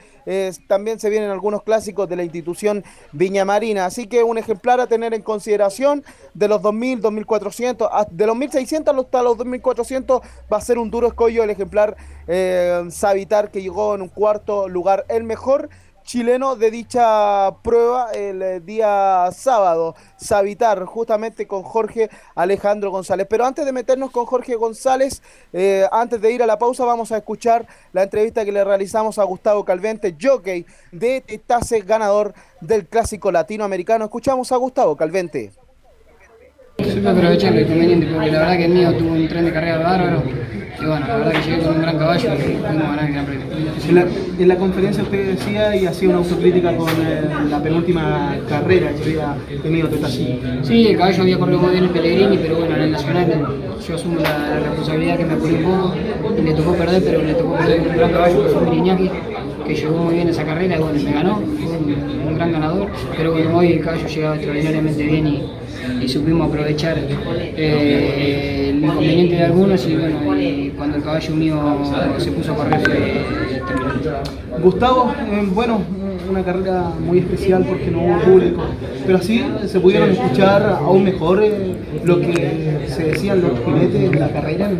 también se vienen algunos clásicos de la institución Viña Marina, así que un ejemplar a tener en consideración de los 2.000, 2.400, a- de los 1.600 hasta los 2.400 va a ser un duro escollo el ejemplar eh, Savitar que llegó en un cuarto lugar, el mejor chileno de dicha prueba el eh, día sábado, Savitar, justamente con Jorge Alejandro González. Pero antes de meternos con Jorge González, eh, antes de ir a la pausa, vamos a escuchar la entrevista que le realizamos a Gustavo Calvente, jockey de Tetase, ganador del clásico latinoamericano. Escuchamos a Gustavo Calvente. Supe aprovechar el inconveniente porque la verdad que el mío tuvo un tren de carrera bárbaro y bueno, la verdad que llegué con un gran caballo y pudimos ganar el Gran Premio. En la, en la conferencia usted decía y hacía una autocrítica con eh, la penúltima carrera que había tenido Tetasí. Sí, el caballo había corrido muy bien el Pellegrini, pero bueno, en el Nacional yo asumo la, la responsabilidad que me apuré un poco y le tocó perder, pero le tocó perder con un gran caballo que fue Miriñaki, que llegó muy bien esa carrera y bueno, me ganó, fue un, gran ganador, pero bueno, hoy el caballo llegaba extraordinariamente bien y, y supimos aprovechar eh, el inconveniente de algunos y bueno, cuando el caballo mío se puso a correr fue terminante. Gustavo, eh, bueno, una carrera muy especial porque no hubo público, pero así se pudieron escuchar aún mejor eh, lo que se decían los jinetes en la carrera.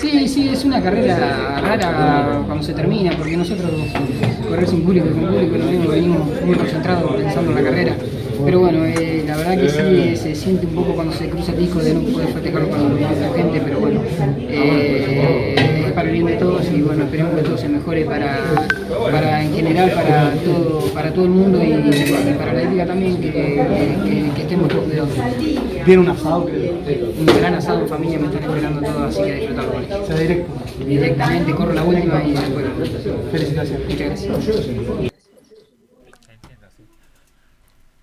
Sí, sí, es una carrera rara cuando se termina, porque nosotros correr sin público y con público mismo, venimos muy concentrados pensando en la carrera. Pero bueno, eh, la verdad que sí se siente un poco cuando se cruza el disco de no poder festejarlo con la gente, pero bueno, eh, para el bien de todos y bueno, esperemos que todo se mejore para, para en general, para todo, para todo el mundo y, y para la ética también, que, que- que estemos todos cuidados. Viene un asado Un gran asado en familia me están esperando todos, así que a disfrutarlo directo. Directamente corro la última y después. Felicitaciones. Muchas gracias.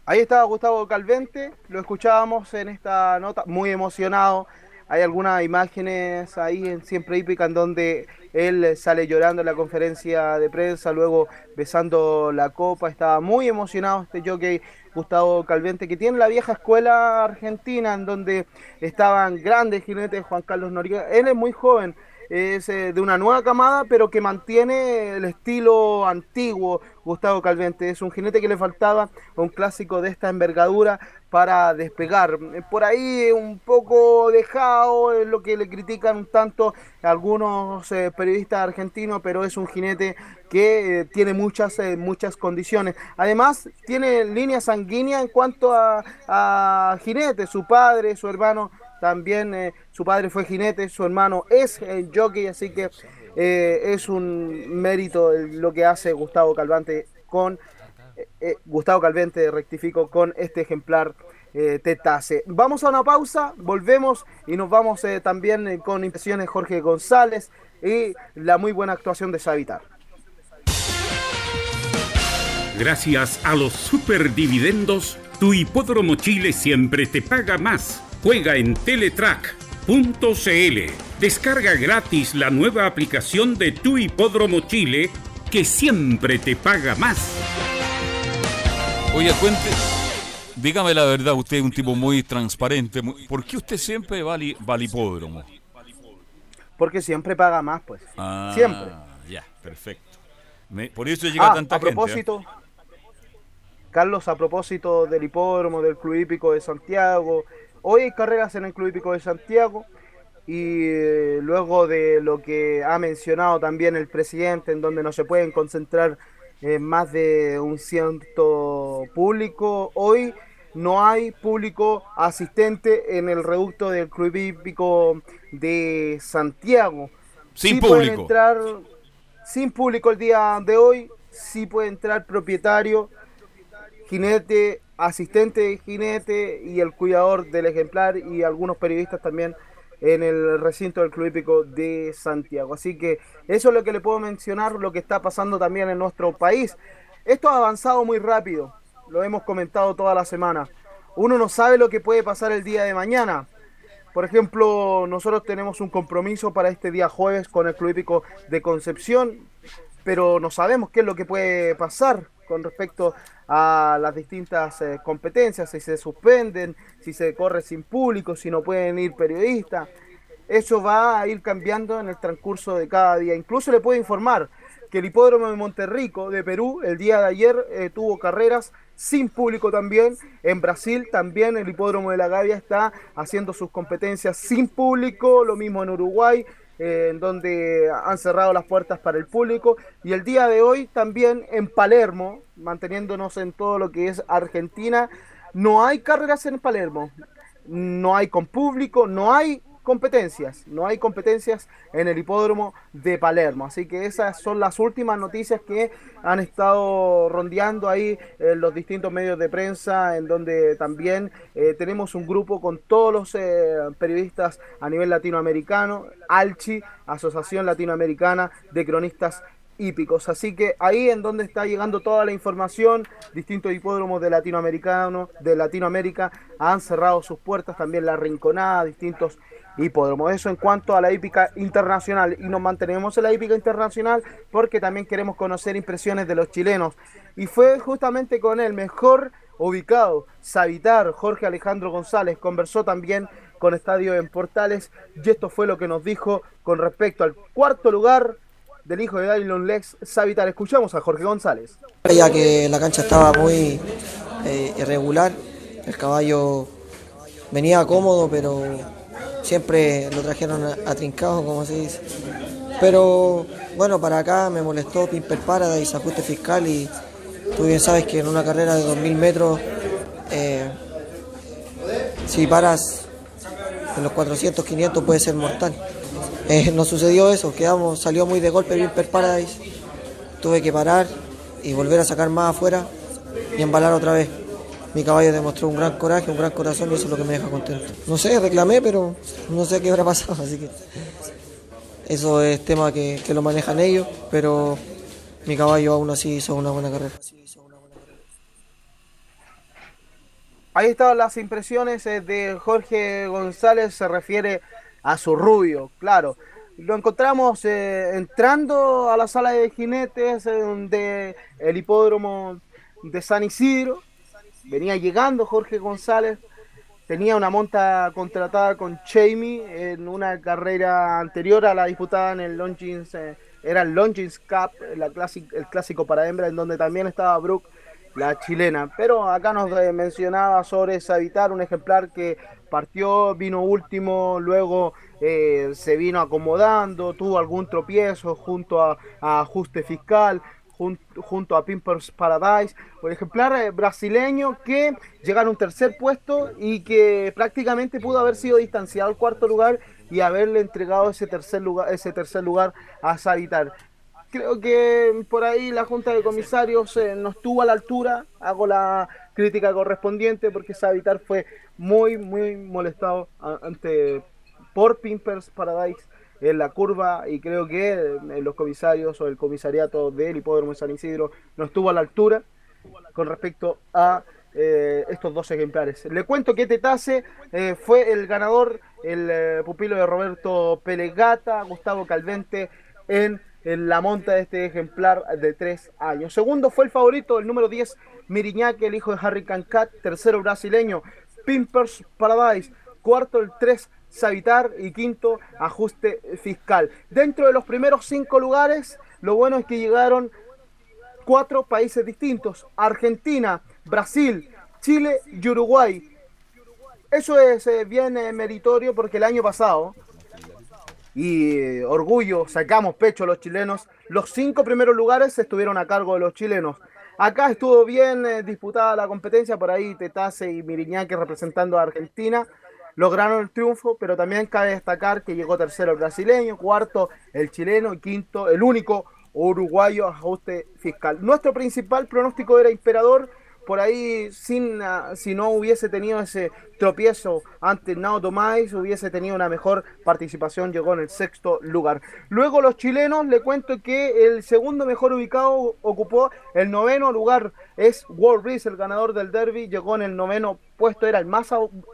Ahí estaba Gustavo Calvente, lo escuchábamos en esta nota, muy emocionado. Hay algunas imágenes ahí en Siempre Hípica en donde él sale llorando en la conferencia de prensa, luego besando la copa. Estaba muy emocionado este jockey Gustavo Calvente, que tiene la vieja escuela argentina en donde estaban grandes jinetes, Juan Carlos Noriega. Él es muy joven, es eh, de una nueva camada, pero que mantiene el estilo antiguo. Gustavo Calvente es un jinete que le faltaba un clásico de esta envergadura para despegar. Por ahí un poco dejado, es lo que le critican un tanto algunos eh, periodistas argentinos, pero es un jinete que eh, tiene muchas, muchas condiciones. Además, tiene línea sanguínea en cuanto a, a jinete, su padre, su hermano también eh, su padre fue jinete, su hermano es eh, jockey, así que eh, es un mérito el- lo que hace Gustavo Calvante con eh, Gustavo Calvente, rectifico, con este ejemplar Tetase. Vamos a una pausa, volvemos y nos vamos también con impresiones Jorge González y la muy buena actuación de Savitar. Gracias a los superdividendos, tu hipódromo Chile siempre te paga más. Juega en Teletrack.cl. Descarga gratis la nueva aplicación de tu hipódromo Chile que siempre te paga más. Oye, cuente, dígame la verdad, usted es un tipo muy transparente. muy- ¿Por qué usted siempre va, al- va al hipódromo? Porque siempre paga más, pues. Ah, Siempre. Ya, perfecto. Me- por eso llega Ah, tanta a gente. ¿eh? propósito, Carlos, a propósito del hipódromo, del Club Hípico de Santiago, hoy hay carreras en el Club Hípico de Santiago. y eh, luego de lo que ha mencionado también el presidente, en donde no se pueden concentrar eh, más de un ciento público, hoy no hay público asistente en el reducto del Club Hípico de Santiago. Sin Sí pueden público. entrar sin público el día de hoy, sí puede entrar propietario, jinete, asistente jinete y el cuidador del ejemplar y algunos periodistas también en el recinto del Club Hípico de Santiago. Así que eso es lo que le puedo mencionar, lo que está pasando también en nuestro país. Esto ha avanzado muy rápido, lo hemos comentado toda la semana. Uno no sabe lo que puede pasar el día de mañana. Por ejemplo, nosotros tenemos un compromiso para este día jueves con el Club Hípico de Concepción, pero no sabemos qué es lo que puede pasar con respecto a las distintas eh, competencias, si se suspenden, si se corre sin público, si no pueden ir periodistas. Eso va a ir cambiando en el transcurso de cada día. Incluso le puedo informar que el hipódromo de Monterrico de Perú el día de ayer eh, tuvo carreras sin público también. En Brasil también el hipódromo de la Gavia está haciendo sus competencias sin público. Lo mismo en Uruguay, eh, en donde han cerrado las puertas para el público. Y el día de hoy también en Palermo, manteniéndonos en todo lo que es Argentina, no hay carreras en Palermo. No hay con público, no hay competencias, no hay competencias en el hipódromo de Palermo. Así que esas son las últimas noticias que han estado rondeando ahí en los distintos medios de prensa, en donde también eh, tenemos un grupo con todos los eh, periodistas a nivel latinoamericano, ALCHI, Asociación Latinoamericana de Cronistas hípicos. Así que ahí en donde está llegando toda la información, distintos hipódromos de latinoamericano, de Latinoamérica han cerrado sus puertas, también la Rinconada, distintos hipódromos. Eso en cuanto a la hípica internacional. Y nos mantenemos en la hípica internacional porque también queremos conocer impresiones de los chilenos. Y fue justamente con el mejor ubicado, Savitar, Jorge Alejandro González, conversó también con Estadio en Portales y esto fue lo que nos dijo con respecto al cuarto lugar del hijo de Dylon Lex, Savitar. Escuchamos a Jorge González. Ya que la cancha estaba muy eh, irregular, el caballo venía cómodo, pero siempre lo trajeron atrincado, como se dice. Pero bueno, para acá me molestó Pimper Paradise, ajuste fiscal y tú bien sabes que en una carrera de 2000 metros, eh, si paras en los 400, 500 puede ser mortal. Eh, no sucedió eso, quedamos, salió muy de golpe Pimper Paradise, tuve que parar y volver a sacar más afuera y embalar otra vez. Mi caballo demostró un gran coraje, un gran corazón y eso es lo que me deja contento. No sé, reclamé, pero no sé qué habrá pasado, así que eso es tema que, que lo manejan ellos, pero mi caballo aún así hizo una buena carrera. Ahí estaban las impresiones eh, de Jorge González, se refiere a su rubio, claro. Lo encontramos eh, entrando a la sala de jinetes eh, de el hipódromo de San Isidro. Venía llegando Jorge González, tenía una monta contratada con Jamie en una carrera anterior a la disputada en el Longines, eh, era el Longines Cup, el clásico para hembra, en donde también estaba Brooke, la chilena. Pero acá nos eh, mencionaba sobre Savitar, un ejemplar que partió, vino último, luego eh, se vino acomodando, tuvo algún tropiezo junto a, a ajuste fiscal, jun- junto a Pimpers Paradise, un ejemplar eh, brasileño que llega en un tercer puesto y que prácticamente pudo haber sido distanciado al cuarto lugar y haberle entregado ese tercer lugar, ese tercer lugar a Savitar. Creo que por ahí la Junta de Comisarios eh, no estuvo a la altura, hago la crítica correspondiente porque Savitar fue muy, muy molestado a- ante por Pimpers Paradise en la curva y creo que eh, los comisarios o el comisariato del hipódromo de San Isidro no estuvo a la altura con respecto a eh, estos dos ejemplares. Le cuento que Tetase eh, fue el ganador, el eh, pupilo de Roberto Pelegata, Gustavo Calvente en, la monta de este ejemplar de tres años. Segundo fue el favorito, el número 10, Miriñaque, el hijo de Harry Cancat. Tercero, brasileño, Pimpers Paradise. Cuarto, el 3, Savitar. Y quinto, ajuste fiscal. Dentro de los primeros cinco lugares, lo bueno es que llegaron cuatro países distintos, Argentina, Brasil, Chile y Uruguay. Eso es eh, bien eh, meritorio porque el año pasado y eh, orgullo, sacamos pecho a los chilenos. Los cinco primeros lugares estuvieron a cargo de los chilenos. Acá estuvo bien disputada la competencia, por ahí Tetase y Miriñaque representando a Argentina lograron el triunfo, pero también cabe destacar que llegó tercero el brasileño, cuarto el chileno y quinto el único uruguayo ajuste fiscal. Nuestro principal pronóstico era imperador, por ahí sin, ah, si no hubiese tenido ese tropiezo ante Nao Tomás, hubiese tenido una mejor participación, llegó en el sexto lugar. Luego los chilenos, le cuento que el segundo mejor ubicado ocupó el noveno lugar, es World Reese, el ganador del derby, llegó en el noveno puesto, era el más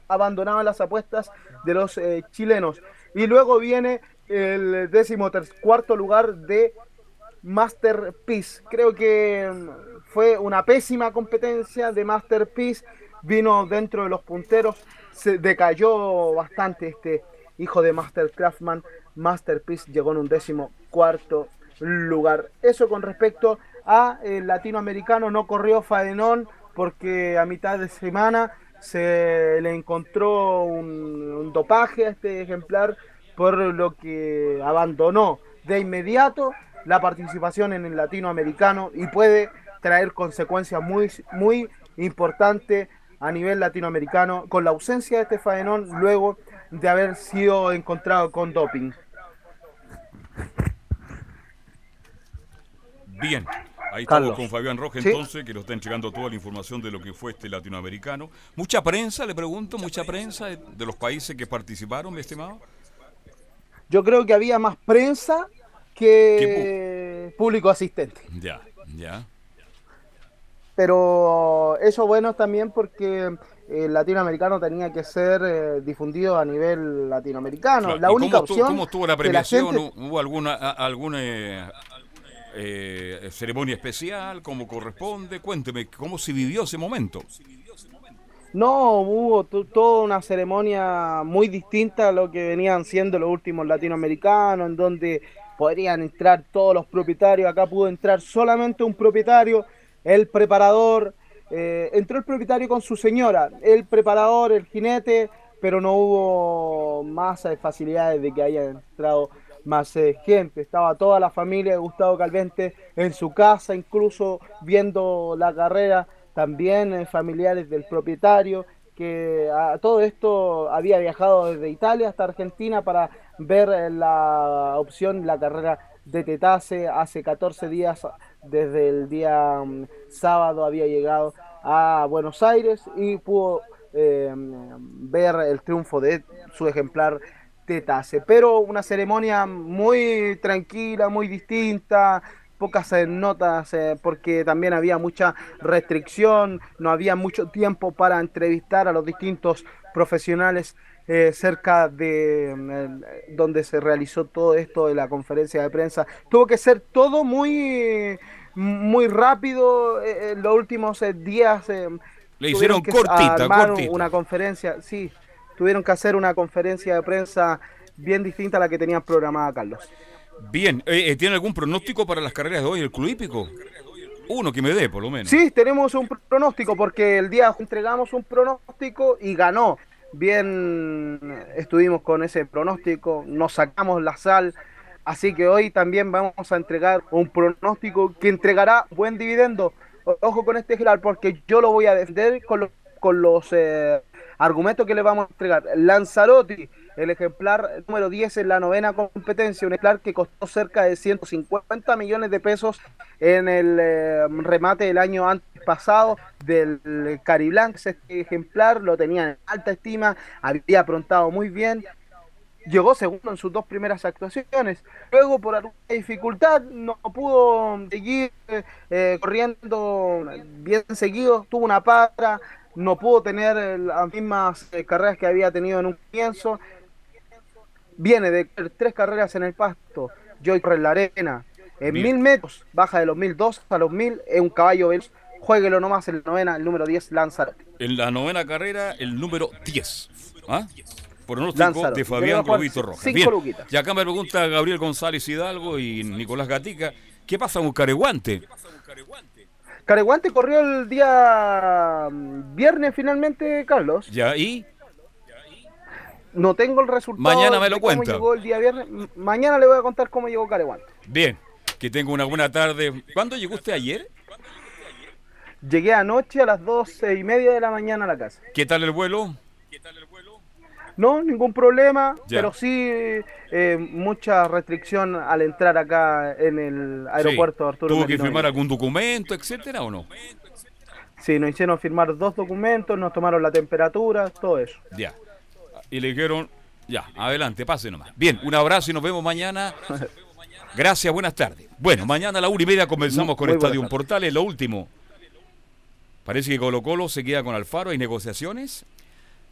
abandonado en las apuestas de los eh, chilenos. Y luego viene el décimo cuarto lugar de Masterpiece. Creo que mm, fue una pésima competencia de Masterpiece. Vino dentro de los punteros. Se decayó bastante este hijo de Master Craftman. Masterpiece llegó en un décimo cuarto lugar. Eso con respecto a el latinoamericano. No corrió Fadenón porque a mitad de semana se le encontró un dopaje a este ejemplar por lo que abandonó de inmediato la participación en el latinoamericano y puede traer consecuencias muy, muy importantes a nivel latinoamericano con la ausencia de este faenón luego de haber sido encontrado con doping. Bien, ahí estamos con Fabián Roja entonces, que nos está entregando toda la información de lo que fue este latinoamericano. Mucha prensa, le pregunto, mucha prensa de los países que participaron, mi estimado. Yo creo que había más prensa que público asistente. Ya, ya. Pero eso bueno también porque el latinoamericano tenía que ser eh, difundido a nivel latinoamericano. La única cómo, opción. ¿Cómo estuvo la premiación? ¿Hubo alguna, alguna eh, ceremonia especial? ¿Cómo corresponde? Cuénteme, ¿cómo se vivió ese momento? No, hubo toda una ceremonia muy distinta a lo que venían siendo los últimos latinoamericanos, en donde podrían entrar todos los propietarios, acá pudo entrar solamente un propietario, el preparador, eh, entró el propietario con su señora, el preparador, el jinete, pero no hubo más facilidades de que haya entrado más eh, gente. Estaba toda la familia de Gustavo Calvente en su casa, incluso viendo la carrera, también eh, familiares del propietario, que a todo esto había viajado desde Italia hasta Argentina para ver eh, la opción, la carrera de Tetase. Hace 14 días, desde el día mm, sábado, había llegado a Buenos Aires y pudo eh, ver el triunfo de su ejemplar Tetase. Pero una ceremonia muy tranquila, muy distinta, pocas eh, notas porque también había mucha restricción, no había mucho tiempo para entrevistar a los distintos profesionales eh, cerca de mm, donde se realizó todo esto de la conferencia de prensa. Tuvo que ser todo muy, muy rápido eh, en los últimos eh, días. Le hicieron cortita, cortita. Una conferencia, sí, tuvieron que hacer una conferencia de prensa bien distinta a la que tenían programada Carlos. Bien, ¿tiene algún pronóstico para las carreras de hoy el Club Hípico? Uno que me dé, por lo menos. Sí, tenemos un pronóstico porque el día entregamos un pronóstico y ganó bien estuvimos con ese pronóstico, nos sacamos la sal, así que hoy también vamos a entregar un pronóstico que entregará buen dividendo. Ojo con este ejemplar porque yo lo voy a defender con, con los eh, argumentos que le vamos a entregar. Lanzarotti, el ejemplar número 10 en la novena competencia, un ejemplar que costó cerca de 150 millones de pesos en el eh, remate del año antes pasado del Cariblanc. Este ejemplar lo tenía en alta estima, había aprontado muy bien. Llegó segundo en sus dos primeras actuaciones. Luego, por alguna dificultad, no pudo seguir eh, corriendo bien seguido. Tuvo una para, no pudo tener las mismas eh, carreras que había tenido en un comienzo. Viene de tres carreras en el pasto. Joy corre en la arena. En mil metros, baja de los mil dos a los mil, es un caballo veloz Jueguelo nomás en la novena, el número 10, Lanzarote. En la novena carrera, el número 10. ¿Ah? Pronóstico de Fabián Globito Rojas. Bien. Y acá me pregunta Gabriel González Hidalgo y Nicolás Gatica, ¿qué pasa con Careguante? Careguante corrió el día mm, viernes finalmente, Carlos. ¿Ya? ¿Y? no tengo el resultado. Mañana me lo cuenta. llegó el día viernes. Mañana le voy a contar cómo llegó Careguante. Bien, que tenga una buena tarde. ¿Cuándo llegó usted ayer? Llegué anoche a las doce y media de la mañana a la casa. ¿Qué tal el vuelo? No, ningún problema, Ya. pero sí eh, mucha restricción al entrar acá en el aeropuerto Sí. Arturo ¿Tuvo que firmar algún documento, etcétera, o no? Sí, nos hicieron firmar dos documentos, nos tomaron la temperatura, todo eso. Ya. Y le dijeron, ya, adelante, pase nomás. Bien, un abrazo y nos vemos mañana. Gracias, buenas tardes. Bueno, mañana a la una y media comenzamos con Estadio tardes. Portales. Lo último. Parece que Colo Colo se queda con Alfaro. ¿Hay negociaciones?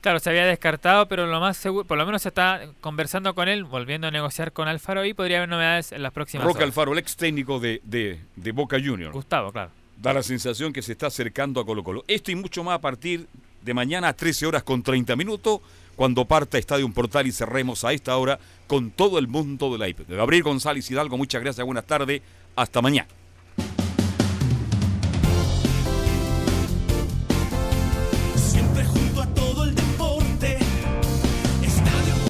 Claro, se había descartado, pero lo más seguro, por lo menos se está conversando con él, volviendo a negociar con Alfaro y podría haber novedades en las próximas Roque horas. Alfaro, el ex técnico de, de, de Boca Juniors. Gustavo, claro. Da la sensación que se está acercando a Colo Colo. Esto y mucho más a partir de mañana a 13 horas con 30 minutos, cuando parta Estadio Portal y cerremos a esta hora con todo el mundo de la IP. Gabriel González Hidalgo, muchas gracias, buenas tardes, hasta mañana.